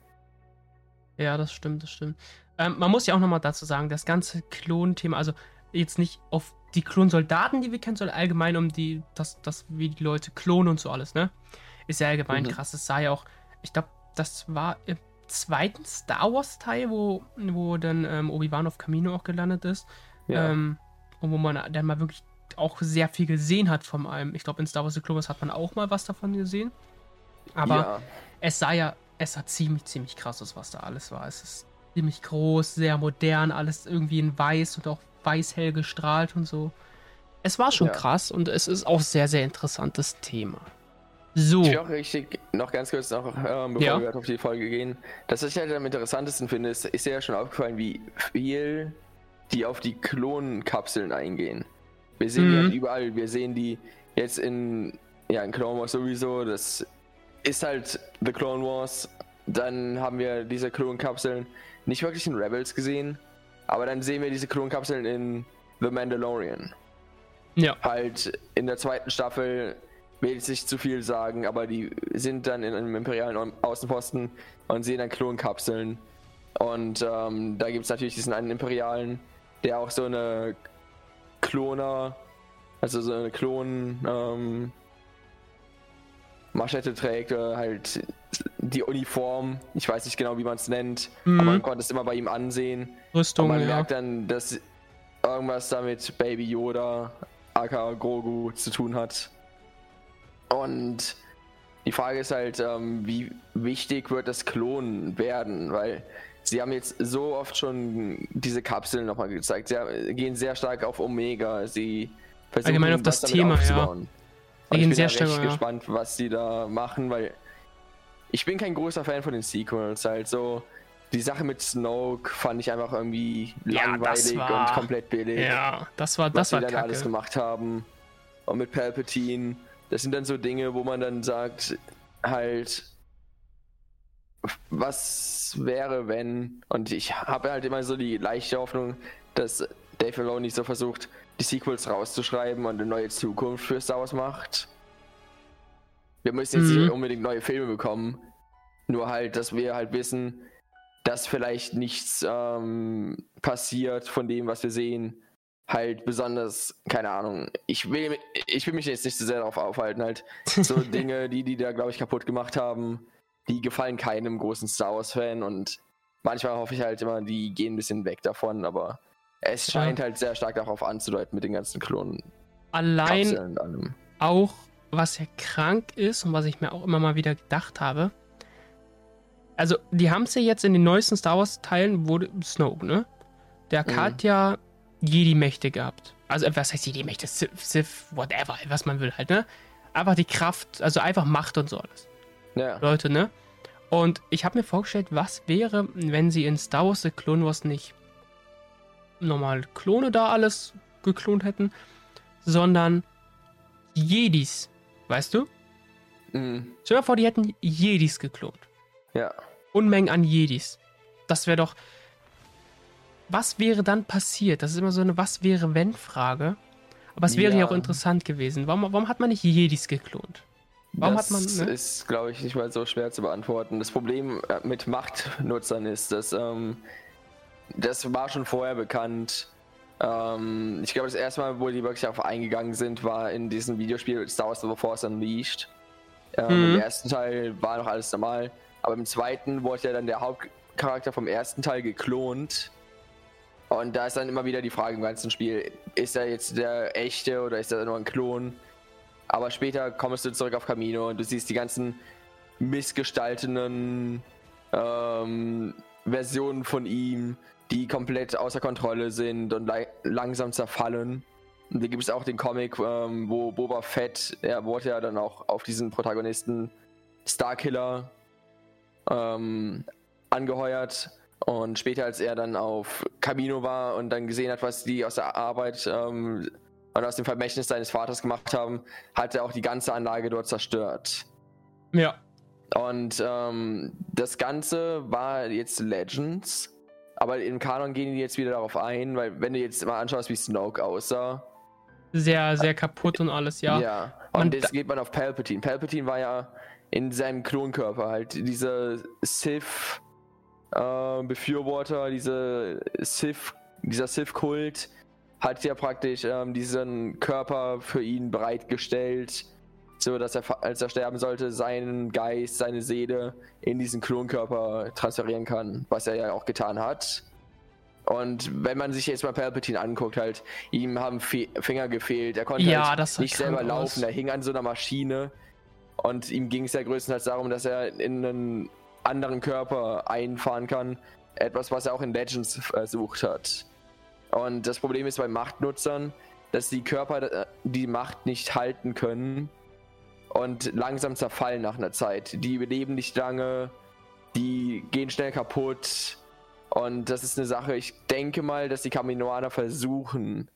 Speaker 1: Ja, das stimmt, das stimmt. Ähm, man muss ja auch nochmal dazu sagen, das ganze Klonthema, also jetzt nicht auf die Klonsoldaten, die wir kennen, sondern allgemein um die, das, das, wie die Leute klonen und so alles, ne? Ist ja allgemein mhm. krass. Das sah ja auch, ich glaube, das war im zweiten Star Wars-Teil, wo, wo dann ähm, Obi-Wan auf Camino auch gelandet ist. Ja. Ähm, und wo man dann mal wirklich auch sehr viel gesehen hat von allem. Ich glaube, in Star Wars The Clone Wars hat man auch mal was davon gesehen. Aber ja. es sah ja, es sah ziemlich, ziemlich krass aus, was da alles war. Es ist ziemlich groß, sehr modern, alles irgendwie in weiß und auch weiß-hell gestrahlt und so. Es war schon ja. krass und es ist auch sehr, sehr interessantes Thema. So.
Speaker 2: Ich will auch richtig, noch ganz kurz noch, ähm, bevor ja. wir auf die Folge gehen. Das, was ich halt am interessantesten finde, ist, ist ja schon aufgefallen, wie viel die auf die Klonkapseln eingehen. Wir sehen mhm. die halt überall, wir sehen die jetzt in, ja, in Clone Wars sowieso, das ist halt The Clone Wars. Dann haben wir diese Klonkapseln nicht wirklich in Rebels gesehen, aber dann sehen wir diese Klonkapseln in The Mandalorian. Ja. Halt in der zweiten Staffel will ich nicht zu viel sagen, aber die sind dann in einem imperialen Außenposten und sehen dann Klonkapseln. Und ähm, da gibt es natürlich diesen einen Imperialen, der auch so eine Kloner, also so eine Klon ähm, Maschette trägt oder halt die Uniform. Ich weiß nicht genau, wie man es nennt, mhm. aber man konnte es immer bei ihm ansehen.
Speaker 1: Rüstung,
Speaker 2: und man
Speaker 1: ja.
Speaker 2: merkt dann, dass irgendwas damit Baby Yoda, aka Grogu, zu tun hat. Und die Frage ist halt, ähm, wie wichtig wird das Klonen werden, weil sie haben jetzt so oft schon diese Kapseln nochmal gezeigt. Sie gehen sehr stark auf Omega. Sie
Speaker 1: versuchen allgemein auf das Thema, aufzubauen.
Speaker 2: ja. Sie gehen sehr stark. Ich bin gespannt, was sie da machen, weil ich bin kein großer Fan von den Sequels. Halt so die Sache mit Snoke fand ich einfach irgendwie ja, langweilig war, und komplett billig.
Speaker 1: Ja, das war das was
Speaker 2: war
Speaker 1: die
Speaker 2: dann
Speaker 1: Kacke.
Speaker 2: alles gemacht haben. Und mit Palpatine das sind dann so Dinge, wo man dann sagt, halt, was wäre, wenn, und ich habe halt immer so die leichte Hoffnung, dass Dave Filoni so versucht, die Sequels rauszuschreiben und eine neue Zukunft für Star Wars macht. Wir müssen jetzt mhm. nicht unbedingt neue Filme bekommen, nur halt, dass wir halt wissen, dass vielleicht nichts ähm, passiert von dem, was wir sehen. Halt besonders, keine Ahnung, ich will, ich will mich jetzt nicht so sehr darauf aufhalten, halt so Dinge, die die da, glaube ich, kaputt gemacht haben, die gefallen keinem großen Star Wars-Fan und manchmal hoffe ich halt immer, die gehen ein bisschen weg davon, aber es scheint halt sehr stark darauf anzudeuten mit den ganzen Klonen.
Speaker 1: Allein auch, was ja krank ist und was ich mir auch immer mal wieder gedacht habe, also die haben es ja jetzt in den neuesten Star Wars Teilen, wurde Snoke, ne? Der mhm. hat ja Jedi-Mächte gehabt. Also, was heißt Jedi-Mächte? Sith, Sith, whatever, was man will halt, ne? Einfach die Kraft, also einfach Macht und so alles. Ja. Leute, ne? Und ich habe mir vorgestellt, was wäre, wenn sie in Star Wars The Clone Wars nicht normal Klone da alles geklont hätten, sondern Jedis, weißt du? Mhm. Stell dir vor, die hätten Jedis geklont.
Speaker 2: Ja.
Speaker 1: Unmengen an Jedis. Das wäre doch. Was wäre dann passiert? Das ist immer so eine Was wäre wenn Frage. Aber es wäre ja, ja auch interessant gewesen. Warum, warum hat man nicht Jedis geklont?
Speaker 2: Warum das hat man. Ne? ist, glaube ich, nicht mal so schwer zu beantworten. Das Problem äh, mit Machtnutzern ist, dass ähm, das war schon vorher bekannt. Ähm, ich glaube, das erste Mal, wo die wirklich darauf eingegangen sind, war in diesem Videospiel Star Wars The Force Unleashed. Ähm, mhm. Im ersten Teil war noch alles normal. Aber im zweiten wurde ja dann der Hauptcharakter vom ersten Teil geklont. Und da ist dann immer wieder die Frage im ganzen Spiel, ist er jetzt der echte oder ist er nur ein Klon? Aber später kommst du zurück auf Camino und du siehst die ganzen missgestalteten ähm, Versionen von ihm, die komplett außer Kontrolle sind und langsam zerfallen. Und da gibt es auch den Comic, ähm, wo Boba Fett, er wurde ja dann auch auf diesen Protagonisten Starkiller ähm, angeheuert. Und später, als er dann auf Camino war und dann gesehen hat, was die aus der Arbeit ähm, und aus dem Vermächtnis seines Vaters gemacht haben, hat er auch die ganze Anlage dort zerstört.
Speaker 1: Ja.
Speaker 2: Und ähm, das Ganze war jetzt Legends, aber im Kanon gehen die jetzt wieder darauf ein, weil wenn du jetzt mal anschaust, wie Snoke aussah.
Speaker 1: Sehr, sehr kaputt und alles, ja.
Speaker 2: Ja, und jetzt geht man auf Palpatine. Palpatine war ja in seinem Klonkörper halt. Dieser Sith-Befürworter, äh, diese Sith, dieser Sith-Kult hat ja praktisch ähm, diesen Körper für ihn bereitgestellt, so dass er, als er sterben sollte, seinen Geist, seine Seele in diesen Klonkörper transferieren kann, was er ja auch getan hat. Und wenn man sich jetzt mal Palpatine anguckt, halt, ihm haben Fe Finger gefehlt, er konnte
Speaker 1: ja,
Speaker 2: halt nicht selber laufen, er hing an so einer Maschine und ihm ging es ja größtenteils darum, dass er in einen anderen Körper einfahren kann. Etwas, was er auch in Legends versucht hat. Und das Problem ist bei Machtnutzern, dass die Körper äh, die Macht nicht halten können und langsam zerfallen nach einer Zeit. Die leben nicht lange, die gehen schnell kaputt. Und das ist eine Sache, ich denke mal, dass die Kaminoaner versuchen,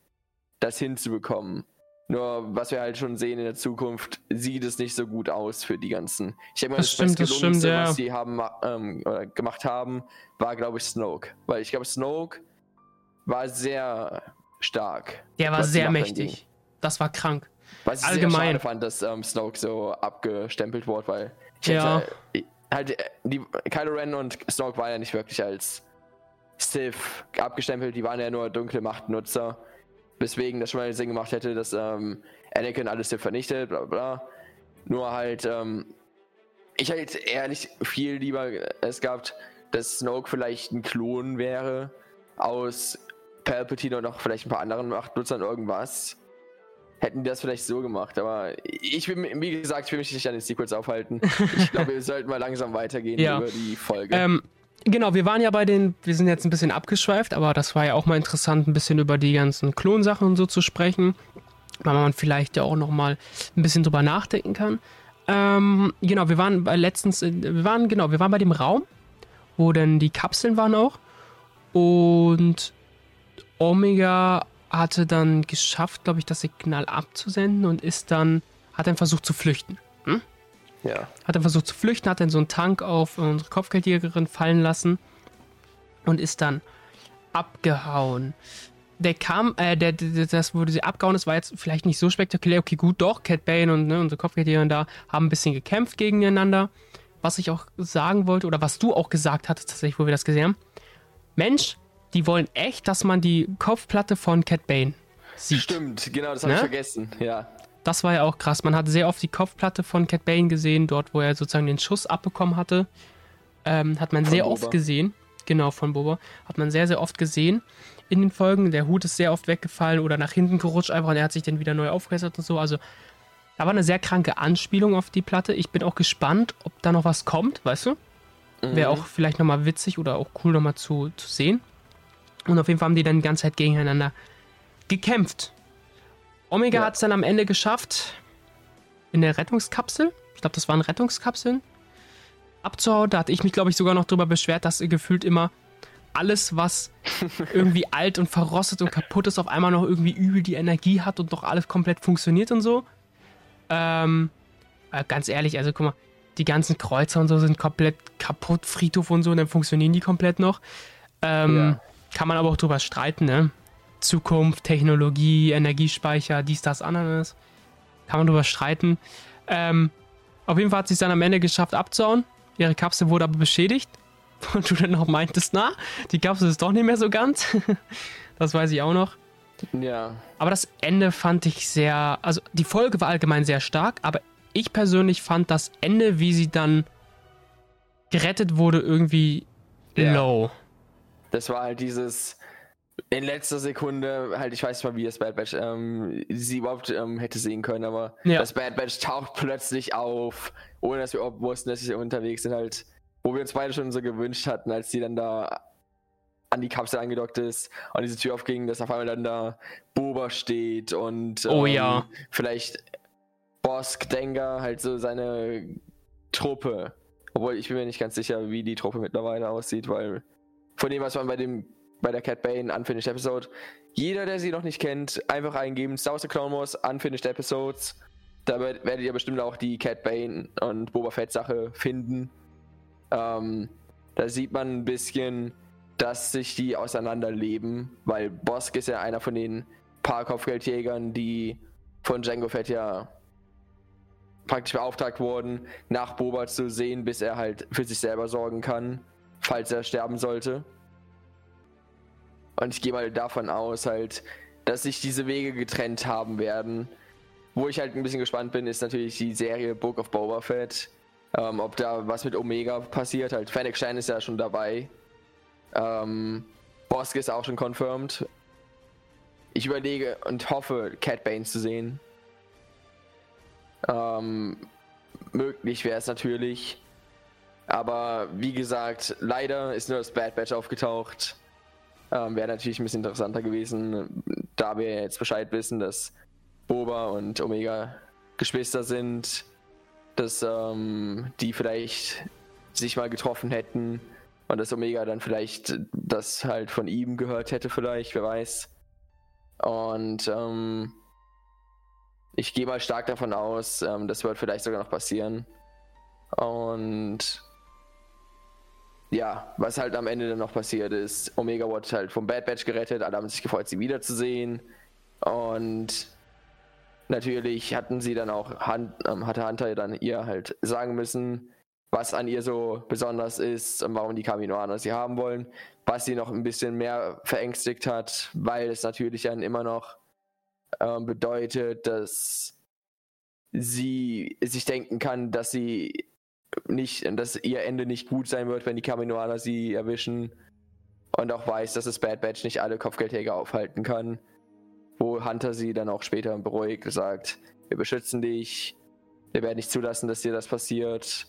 Speaker 2: das hinzubekommen. Nur was wir halt schon sehen in der Zukunft, sieht es nicht so gut aus für die ganzen. Ich denke mal, das, das, stimmt, das stimmt, ja. was sie haben ähm, gemacht haben, war glaube ich Snoke, weil ich glaube Snoke war sehr stark.
Speaker 1: Der war sehr mächtig. Ging. Das war krank.
Speaker 2: Was ich Allgemein. sehr schade fand, dass ähm, Snoke so abgestempelt wurde, weil ich ja. hätte, halt äh, die Kylo Ren und Snoke waren ja nicht wirklich als Sith abgestempelt, die waren ja nur dunkle Machtnutzer weswegen das schon mal Sinn gemacht hätte, dass ähm, Anakin alles hier vernichtet, bla bla. Nur halt, ähm, ich hätte ehrlich viel lieber es gehabt, dass Snoke vielleicht ein Klon wäre aus Palpatine und noch vielleicht ein paar anderen Machtnutzern irgendwas. Hätten die das vielleicht so gemacht, aber ich will, wie gesagt, ich will mich nicht an den Sequels aufhalten. Ich glaube, wir sollten mal langsam weitergehen ja. über die Folge.
Speaker 1: Ähm, Genau, wir waren ja bei den, wir sind jetzt ein bisschen abgeschweift, aber das war ja auch mal interessant, ein bisschen über die ganzen Klonsachen und so zu sprechen, weil man vielleicht ja auch nochmal ein bisschen drüber nachdenken kann. Ähm, genau, wir waren bei letztens, wir waren, genau, wir waren bei dem Raum, wo dann die Kapseln waren auch und Omega hatte dann geschafft, glaube ich, das Signal abzusenden und ist dann, hat dann versucht zu flüchten. Hm?
Speaker 2: Ja.
Speaker 1: Hat dann versucht zu flüchten, hat dann so einen Tank auf unsere Kopfgeldjägerin fallen lassen und ist dann abgehauen. Der kam, äh, der, der, das wurde sie abgehauen, das war jetzt vielleicht nicht so spektakulär. Okay, gut, doch, Cat Bane und ne, unsere Kopfgeldjägerin da haben ein bisschen gekämpft gegeneinander. Was ich auch sagen wollte, oder was du auch gesagt hattest, tatsächlich, wo wir das gesehen haben. Mensch, die wollen echt, dass man die Kopfplatte von Cat Bane sieht.
Speaker 2: Stimmt, genau, das habe ne? ich vergessen, ja.
Speaker 1: Das war ja auch krass. Man hat sehr oft die Kopfplatte von Cat Bane gesehen, dort, wo er sozusagen den Schuss abbekommen hatte. Ähm, hat man von sehr Boba. oft gesehen. Genau, von Boba. Hat man sehr, sehr oft gesehen in den Folgen. Der Hut ist sehr oft weggefallen oder nach hinten gerutscht einfach und er hat sich dann wieder neu aufgerissen und so. Also, da war eine sehr kranke Anspielung auf die Platte. Ich bin auch gespannt, ob da noch was kommt, weißt du? Mhm. Wäre auch vielleicht nochmal witzig oder auch cool nochmal zu, zu sehen. Und auf jeden Fall haben die dann die ganze Zeit gegeneinander gekämpft. Omega ja. hat es dann am Ende geschafft, in der Rettungskapsel, ich glaube, das waren Rettungskapseln, abzuhauen. Da hatte ich mich, glaube ich, sogar noch darüber beschwert, dass gefühlt immer alles, was irgendwie alt und verrostet und kaputt ist, auf einmal noch irgendwie übel die Energie hat und doch alles komplett funktioniert und so. Ähm, äh, ganz ehrlich, also guck mal, die ganzen Kreuzer und so sind komplett kaputt, Friedhof und so, und dann funktionieren die komplett noch. Ähm, ja. Kann man aber auch drüber streiten, ne? Zukunft, Technologie, Energiespeicher, dies, das, anderes. Kann man drüber streiten. Ähm, auf jeden Fall hat sie es dann am Ende geschafft abzuhauen. Ihre Kapsel wurde aber beschädigt. Und du dann auch meintest, na, die Kapsel ist doch nicht mehr so ganz. das weiß ich auch noch.
Speaker 2: Ja.
Speaker 1: Aber das Ende fand ich sehr. Also die Folge war allgemein sehr stark, aber ich persönlich fand das Ende, wie sie dann gerettet wurde, irgendwie ja. low.
Speaker 2: Das war halt dieses in letzter Sekunde, halt, ich weiß nicht mal, wie das Bad Batch ähm, sie überhaupt ähm, hätte sehen können, aber ja. das Bad Batch taucht plötzlich auf, ohne dass wir überhaupt wussten, dass sie unterwegs sind, halt, wo wir uns beide schon so gewünscht hatten, als sie dann da an die Kapsel angedockt ist und diese Tür aufging, dass auf einmal dann da Boba steht und
Speaker 1: oh, ähm, ja.
Speaker 2: vielleicht Bosk Dengar, halt so seine Truppe. Obwohl ich bin mir nicht ganz sicher, wie die Truppe mittlerweile aussieht, weil von dem, was man bei dem bei der Cat Bane Unfinished Episode. Jeder, der sie noch nicht kennt, einfach eingeben Star Wars Clone Wars Unfinished Episodes. Da werdet ihr bestimmt auch die Cat Bane und Boba Fett Sache finden. Ähm, da sieht man ein bisschen, dass sich die auseinanderleben, weil Bosk ist ja einer von den paar Kopfgeldjägern, die von Django Fett ja praktisch beauftragt wurden, nach Boba zu sehen, bis er halt für sich selber sorgen kann, falls er sterben sollte. Und ich gehe mal davon aus, halt, dass sich diese Wege getrennt haben werden. Wo ich halt ein bisschen gespannt bin, ist natürlich die Serie Book of Boba Fett. Ähm, ob da was mit Omega passiert. Halt, Fennec Shine ist ja schon dabei. Ähm, Bosk ist auch schon confirmed. Ich überlege und hoffe, Cat Bane zu sehen. Ähm, möglich wäre es natürlich. Aber wie gesagt, leider ist nur das Bad Batch aufgetaucht. Ähm, Wäre natürlich ein bisschen interessanter gewesen, da wir jetzt Bescheid wissen, dass Boba und Omega Geschwister sind, dass ähm, die vielleicht sich mal getroffen hätten und dass Omega dann vielleicht das halt von ihm gehört hätte, vielleicht, wer weiß. Und ähm, ich gehe mal stark davon aus, ähm, das wird vielleicht sogar noch passieren. Und ja, was halt am Ende dann noch passiert ist, Omega wurde halt vom Bad Batch gerettet, alle haben sich gefreut, sie wiederzusehen. Und natürlich hatten sie dann auch, ähm, hatte Hunter dann ihr halt sagen müssen, was an ihr so besonders ist und warum die Kaminoaner sie haben wollen. Was sie noch ein bisschen mehr verängstigt hat, weil es natürlich dann immer noch ähm, bedeutet, dass sie sich denken kann, dass sie nicht, dass ihr Ende nicht gut sein wird, wenn die Kaminoaner sie erwischen. Und auch weiß, dass das Bad Batch nicht alle Kopfgeldjäger aufhalten kann. Wo Hunter sie dann auch später beruhigt, sagt, wir beschützen dich, wir werden nicht zulassen, dass dir das passiert,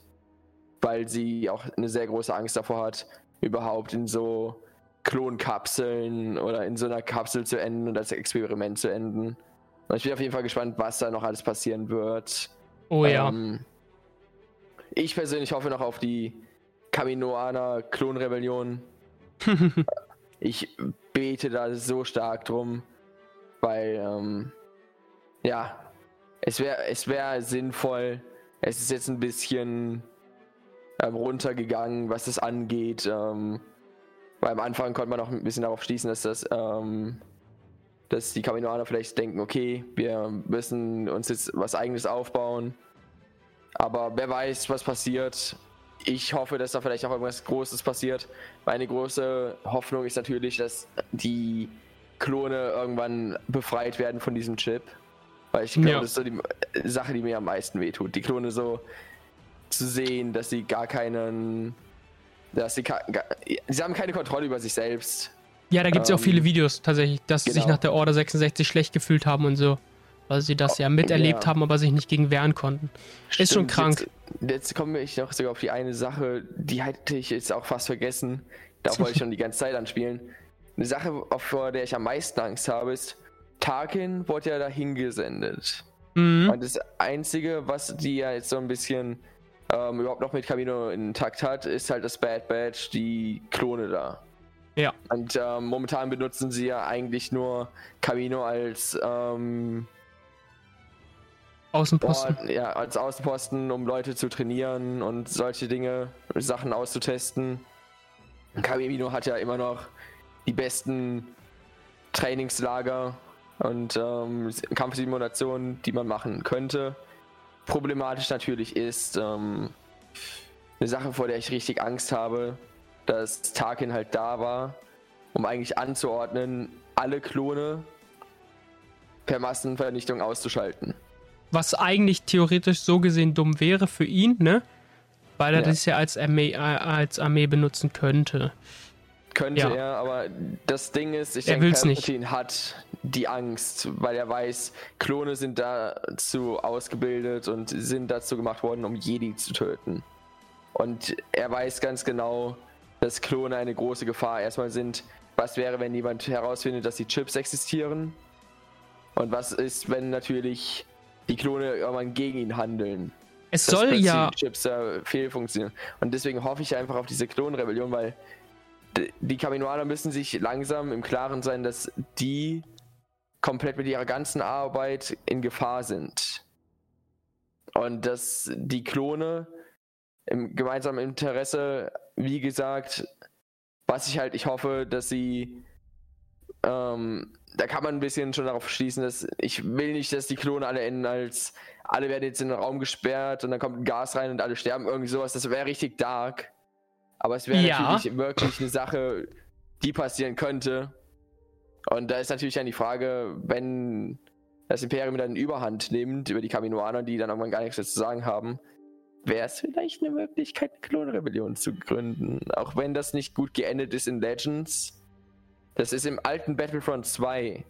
Speaker 2: weil sie auch eine sehr große Angst davor hat, überhaupt in so Klonkapseln oder in so einer Kapsel zu enden und als Experiment zu enden. Und ich bin auf jeden Fall gespannt, was da noch alles passieren wird.
Speaker 1: Oh ja. Ähm,
Speaker 2: ich persönlich hoffe noch auf die Kaminoaner Klonrebellion. ich bete da so stark drum, weil, ähm, ja, es wäre es wär sinnvoll, es ist jetzt ein bisschen ähm, runtergegangen, was das angeht. Ähm, weil am Anfang konnte man auch ein bisschen darauf schließen, dass das, ähm, dass die Kaminoaner vielleicht denken, okay, wir müssen uns jetzt was eigenes aufbauen. Aber wer weiß, was passiert. Ich hoffe, dass da vielleicht auch irgendwas Großes passiert. Meine große Hoffnung ist natürlich, dass die Klone irgendwann befreit werden von diesem Chip. Weil ich glaube, ja. das ist so die Sache, die mir am meisten wehtut. Die Klone so zu sehen, dass sie gar keinen. Dass sie, gar, sie haben keine Kontrolle über sich selbst.
Speaker 1: Ja, da gibt es ähm, ja auch viele ähm, Videos tatsächlich, dass genau. sie sich genau. nach der Order 66 schlecht gefühlt haben und so. Weil sie das oh, ja miterlebt ja. haben, aber sich nicht gegen wehren konnten. Stimmt, ist schon krank.
Speaker 2: Jetzt, jetzt komme ich noch sogar auf die eine Sache, die hätte ich jetzt auch fast vergessen. Da wollte ich schon die ganze Zeit anspielen. Eine Sache, vor der ich am meisten Angst habe, ist, Tarkin wurde ja dahin gesendet. Mhm. Und das Einzige, was die ja jetzt so ein bisschen ähm, überhaupt noch mit Camino intakt hat, ist halt das Bad Badge, die Klone da.
Speaker 1: Ja.
Speaker 2: Und ähm, momentan benutzen sie ja eigentlich nur Camino als ähm,
Speaker 1: Außenposten.
Speaker 2: Ort, ja, als Außenposten, um Leute zu trainieren und solche Dinge, Sachen auszutesten. Camino hat ja immer noch die besten Trainingslager und ähm, Kampfsimulationen, die man machen könnte. Problematisch natürlich ist ähm, eine Sache, vor der ich richtig Angst habe, dass Tarkin halt da war, um eigentlich anzuordnen, alle Klone per Massenvernichtung auszuschalten.
Speaker 1: Was eigentlich theoretisch so gesehen dumm wäre für ihn, ne? Weil er ja. das ja als Armee, äh, als Armee benutzen könnte.
Speaker 2: Könnte ja. er, aber das Ding ist, ich denke, Palpatine nicht. hat die Angst, weil er weiß, Klone sind dazu ausgebildet und sind dazu gemacht worden, um Jedi zu töten. Und er weiß ganz genau, dass Klone eine große Gefahr erstmal sind. Was wäre, wenn jemand herausfindet, dass die Chips existieren? Und was ist, wenn natürlich die Klone irgendwann gegen ihn handeln?
Speaker 1: Es soll ja.
Speaker 2: Chips äh, fehlfunktionieren. Und deswegen hoffe ich einfach auf diese Klonrebellion, weil die Kaminoaner müssen sich langsam im Klaren sein, dass die komplett mit ihrer ganzen Arbeit in Gefahr sind. Und dass die Klone im gemeinsamen Interesse, wie gesagt, was ich halt, ich hoffe, dass sie, ähm, da kann man ein bisschen schon darauf schließen, dass ich will nicht, dass die Klone alle enden als, alle werden jetzt in den Raum gesperrt und dann kommt ein Gas rein und alle sterben, irgendwie sowas, das wäre richtig dark. Aber es wäre ja. natürlich wirklich eine Sache, die passieren könnte. Und da ist natürlich dann die Frage, wenn das Imperium dann Überhand nimmt über die Kaminoaner, die dann irgendwann gar nichts zu sagen haben, wäre es vielleicht eine Möglichkeit, eine Klonrebellion zu gründen. Auch wenn das nicht gut geendet ist in Legends. Das ist im alten Battlefront 2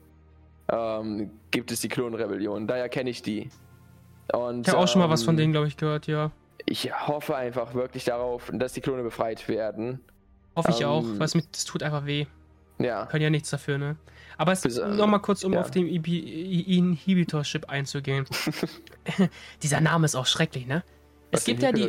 Speaker 2: ähm, gibt es die Klonrebellion. Daher kenne ich die.
Speaker 1: Und, ich habe auch schon mal was von ähm, denen, glaube ich, gehört, ja
Speaker 2: ich hoffe einfach wirklich darauf, dass die Klone befreit werden.
Speaker 1: Hoffe ich ähm, auch, weil es tut einfach weh.
Speaker 2: Ja.
Speaker 1: Können ja nichts dafür, ne? Aber es, äh, nochmal kurz, um ja. auf den Inhibitor-Chip einzugehen. Dieser Name ist auch schrecklich, ne? Es gibt ja die.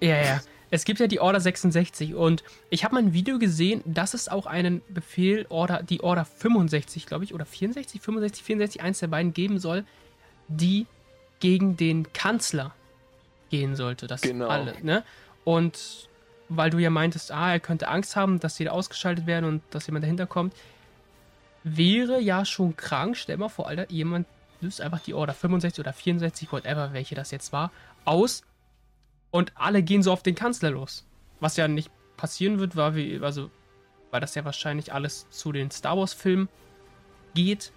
Speaker 1: Ja, ja. Es gibt ja die Order 66 und ich habe mal ein Video gesehen, dass es auch einen Befehl, Order, die Order 65, glaube ich, oder 64, 65, 64, eins der beiden geben soll, die gegen den Kanzler gehen sollte. Das genau. alle, ne? Und weil du ja meintest, ah, er könnte Angst haben, dass sie da ausgeschaltet werden und dass jemand dahinter kommt, wäre ja schon krank. Stell mal vor, Alter, jemand löst einfach die Order 65 oder 64, whatever, welche das jetzt war, aus und alle gehen so auf den Kanzler los. Was ja nicht passieren wird, war wie, also, weil das ja wahrscheinlich alles zu den Star Wars-Filmen geht.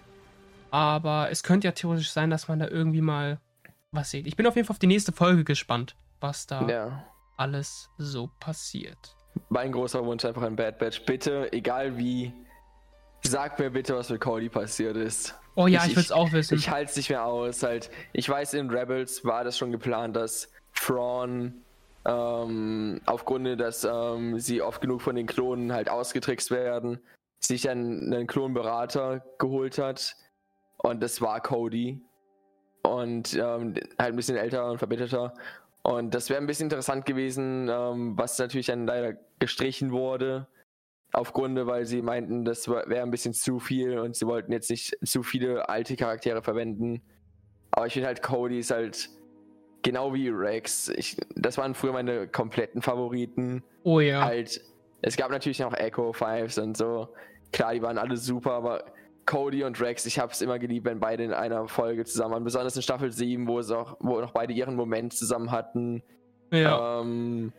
Speaker 1: Aber es könnte ja theoretisch sein, dass man da irgendwie mal was seht. Ich bin auf jeden Fall auf die nächste Folge gespannt, was da ja. alles so passiert.
Speaker 2: Mein großer Wunsch einfach ein Bad Batch. Bitte, egal wie, sag mir bitte, was mit Cody passiert ist.
Speaker 1: Oh ja, ich, ich will es auch wissen.
Speaker 2: Ich, ich halte es nicht mehr aus. Halt, ich weiß, in Rebels war das schon geplant, dass Thrawn ähm, aufgrund, dass ähm, sie oft genug von den Klonen halt ausgetrickst werden, sich dann einen Klonberater geholt hat. Und das war Cody und ähm, halt ein bisschen älter und verbitterter. Und das wäre ein bisschen interessant gewesen, ähm, was natürlich dann leider gestrichen wurde. Aufgrund, weil sie meinten, das wäre ein bisschen zu viel und sie wollten jetzt nicht zu viele alte Charaktere verwenden. Aber ich finde halt, Cody ist halt genau wie Rex. Ich, das waren früher meine kompletten Favoriten.
Speaker 1: Oh ja.
Speaker 2: Halt, es gab natürlich noch Echo Fives und so. Klar, die waren alle super, aber Cody und Rex, ich habe es immer geliebt, wenn beide in einer Folge zusammen waren. Besonders in Staffel 7, wo es auch, wo noch beide ihren Moment zusammen hatten. Ja. Ähm,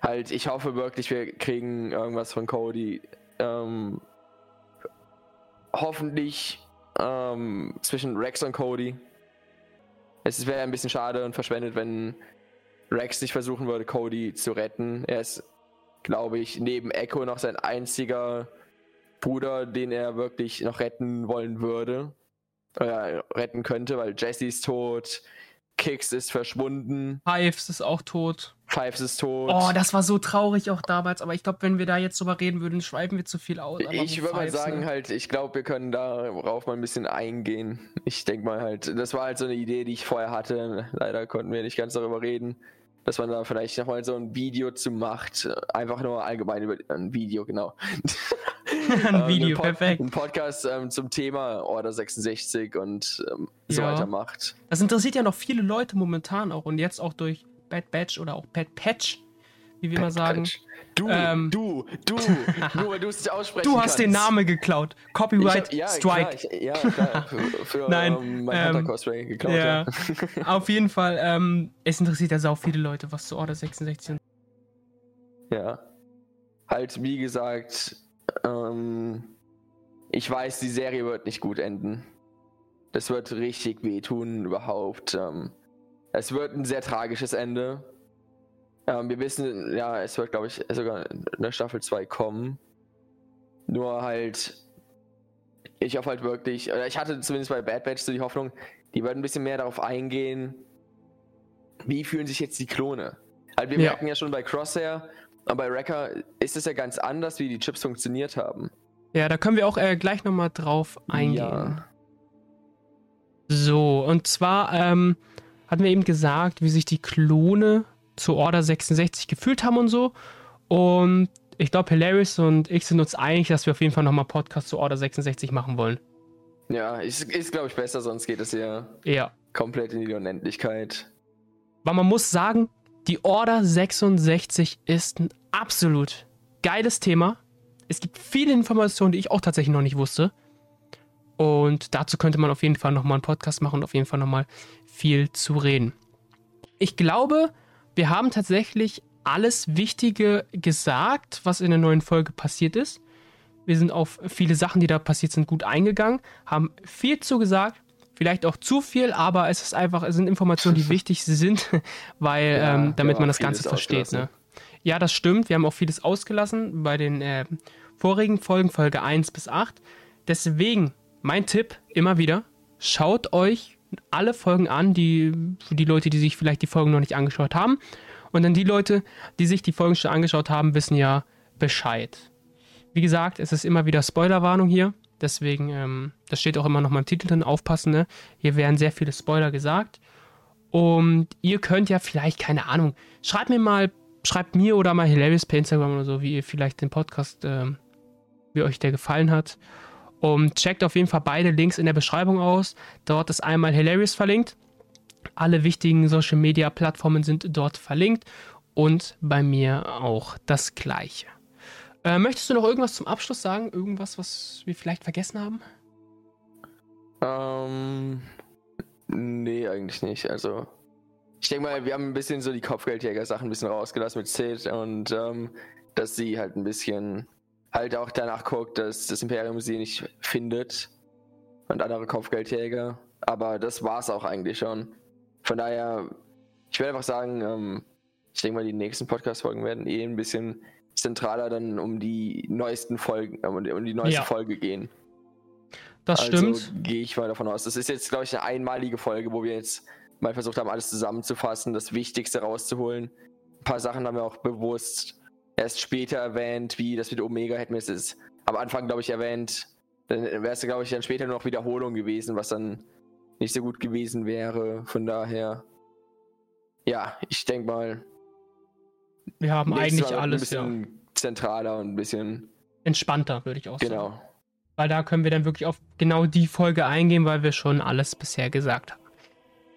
Speaker 2: halt, ich hoffe wirklich, wir kriegen irgendwas von Cody. Ähm, hoffentlich ähm, zwischen Rex und Cody. Es wäre ein bisschen schade und verschwendet, wenn Rex nicht versuchen würde, Cody zu retten. Er ist, glaube ich, neben Echo noch sein einziger Bruder, den er wirklich noch retten wollen würde. Äh, retten könnte, weil Jesse ist tot, Kicks ist verschwunden.
Speaker 1: Fives ist auch tot.
Speaker 2: Fives ist tot.
Speaker 1: Oh, das war so traurig auch damals, aber ich glaube, wenn wir da jetzt drüber reden würden, schweifen wir zu viel aus.
Speaker 2: ich würde mal sagen, ne? halt, ich glaube, wir können darauf mal ein bisschen eingehen. Ich denke mal halt, das war halt so eine Idee, die ich vorher hatte. Leider konnten wir nicht ganz darüber reden dass man da vielleicht nochmal so ein Video zu macht. Einfach nur allgemein über ein Video, genau.
Speaker 1: ein ähm, Video, ein perfekt.
Speaker 2: Ein Podcast ähm, zum Thema Order 66 und ähm, so ja. weiter macht.
Speaker 1: Das interessiert ja noch viele Leute momentan auch und jetzt auch durch Bad Batch oder auch Bad Patch, wie wir Bad mal sagen.
Speaker 2: Du, ähm, du, du, nur weil du es nicht aussprechen
Speaker 1: Du hast
Speaker 2: kannst.
Speaker 1: den Namen geklaut. Copyright hab, ja, Strike.
Speaker 2: Klar, ich, ja, klar, für, für
Speaker 1: Nein, ähm, mein ähm, Cosplay geklaut. Ja, ja. auf jeden Fall, ähm, es interessiert ja auch viele Leute, was zu Order 66
Speaker 2: Ja. Halt, wie gesagt, ähm, ich weiß, die Serie wird nicht gut enden. Das wird richtig wehtun überhaupt. Ähm, es wird ein sehr tragisches Ende. Ähm, wir wissen, ja, es wird, glaube ich, sogar in der Staffel 2 kommen. Nur halt, ich hoffe halt wirklich, oder ich hatte zumindest bei Bad Batch so die Hoffnung, die würden ein bisschen mehr darauf eingehen, wie fühlen sich jetzt die Klone. Also wir ja. merken ja schon bei Crosshair und bei Wrecker ist es ja ganz anders, wie die Chips funktioniert haben.
Speaker 1: Ja, da können wir auch äh, gleich nochmal drauf eingehen. Ja. So, und zwar ähm, hatten wir eben gesagt, wie sich die Klone zu Order 66 gefühlt haben und so. Und ich glaube, Hilarious und ich sind uns einig, dass wir auf jeden Fall nochmal Podcast zu Order 66 machen wollen.
Speaker 2: Ja, ist, ist glaube ich, besser, sonst geht es ja,
Speaker 1: ja
Speaker 2: komplett in die Unendlichkeit.
Speaker 1: Weil man muss sagen, die Order 66 ist ein absolut geiles Thema. Es gibt viele Informationen, die ich auch tatsächlich noch nicht wusste. Und dazu könnte man auf jeden Fall nochmal einen Podcast machen und auf jeden Fall nochmal viel zu reden. Ich glaube, wir haben tatsächlich alles Wichtige gesagt, was in der neuen Folge passiert ist. Wir sind auf viele Sachen, die da passiert sind, gut eingegangen, haben viel zu gesagt, vielleicht auch zu viel, aber es ist einfach, es sind Informationen, die wichtig sind, weil ja, ähm, damit man das Ganze versteht. Ne? Ja, das stimmt. Wir haben auch vieles ausgelassen bei den äh, vorigen Folgen, Folge 1 bis 8. Deswegen mein Tipp immer wieder, schaut euch alle Folgen an, die für die Leute, die sich vielleicht die Folgen noch nicht angeschaut haben. Und dann die Leute, die sich die Folgen schon angeschaut haben, wissen ja Bescheid. Wie gesagt, es ist immer wieder Spoilerwarnung hier. Deswegen, ähm, das steht auch immer noch mal im Titel drin, aufpassen, ne? Hier werden sehr viele Spoiler gesagt. Und ihr könnt ja vielleicht, keine Ahnung, schreibt mir mal, schreibt mir oder mal Hilarious per Instagram oder so, wie ihr vielleicht den Podcast, ähm, wie euch der gefallen hat. Und checkt auf jeden Fall beide Links in der Beschreibung aus. Dort ist einmal Hilarious verlinkt. Alle wichtigen Social Media Plattformen sind dort verlinkt. Und bei mir auch das gleiche. Äh, möchtest du noch irgendwas zum Abschluss sagen? Irgendwas, was wir vielleicht vergessen haben?
Speaker 2: Ähm. Nee, eigentlich nicht. Also. Ich denke mal, wir haben ein bisschen so die Kopfgeldjäger-Sachen ein bisschen rausgelassen mit Sid und ähm, dass sie halt ein bisschen halt auch danach guckt, dass das Imperium sie nicht findet und andere Kopfgeldjäger. Aber das war es auch eigentlich schon. Von daher, ich werde einfach sagen, ähm, ich denke mal, die nächsten Podcast-Folgen werden eh ein bisschen zentraler dann um die neuesten Folgen, äh, um die neueste ja. Folge gehen.
Speaker 1: Das also stimmt.
Speaker 2: Gehe ich mal davon aus. Das ist jetzt, glaube ich, eine einmalige Folge, wo wir jetzt mal versucht haben, alles zusammenzufassen, das Wichtigste rauszuholen. Ein paar Sachen haben wir auch bewusst erst später erwähnt, wie das mit Omega wir es am Anfang, glaube ich, erwähnt. Dann wäre es, glaube ich, dann später nur noch Wiederholung gewesen, was dann nicht so gut gewesen wäre. Von daher, ja, ich denke mal.
Speaker 1: Wir haben eigentlich alles.
Speaker 2: Ein bisschen
Speaker 1: ja.
Speaker 2: zentraler und ein bisschen
Speaker 1: entspannter, würde ich auch
Speaker 2: genau. sagen.
Speaker 1: Genau. Weil da können wir dann wirklich auf genau die Folge eingehen, weil wir schon alles bisher gesagt haben.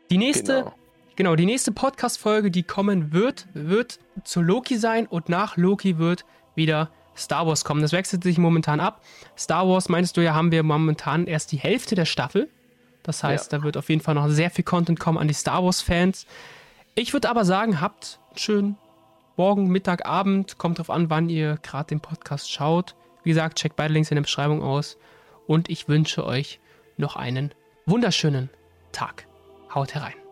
Speaker 1: Die nächste genau. Genau, die nächste Podcast-Folge, die kommen wird, wird zu Loki sein und nach Loki wird wieder Star Wars kommen. Das wechselt sich momentan ab. Star Wars, meinst du ja, haben wir momentan erst die Hälfte der Staffel. Das heißt, ja. da wird auf jeden Fall noch sehr viel Content kommen an die Star Wars-Fans. Ich würde aber sagen, habt einen schönen Morgen, Mittag, Abend. Kommt drauf an, wann ihr gerade den Podcast schaut. Wie gesagt, checkt beide Links in der Beschreibung aus. Und ich wünsche euch noch einen wunderschönen Tag. Haut herein.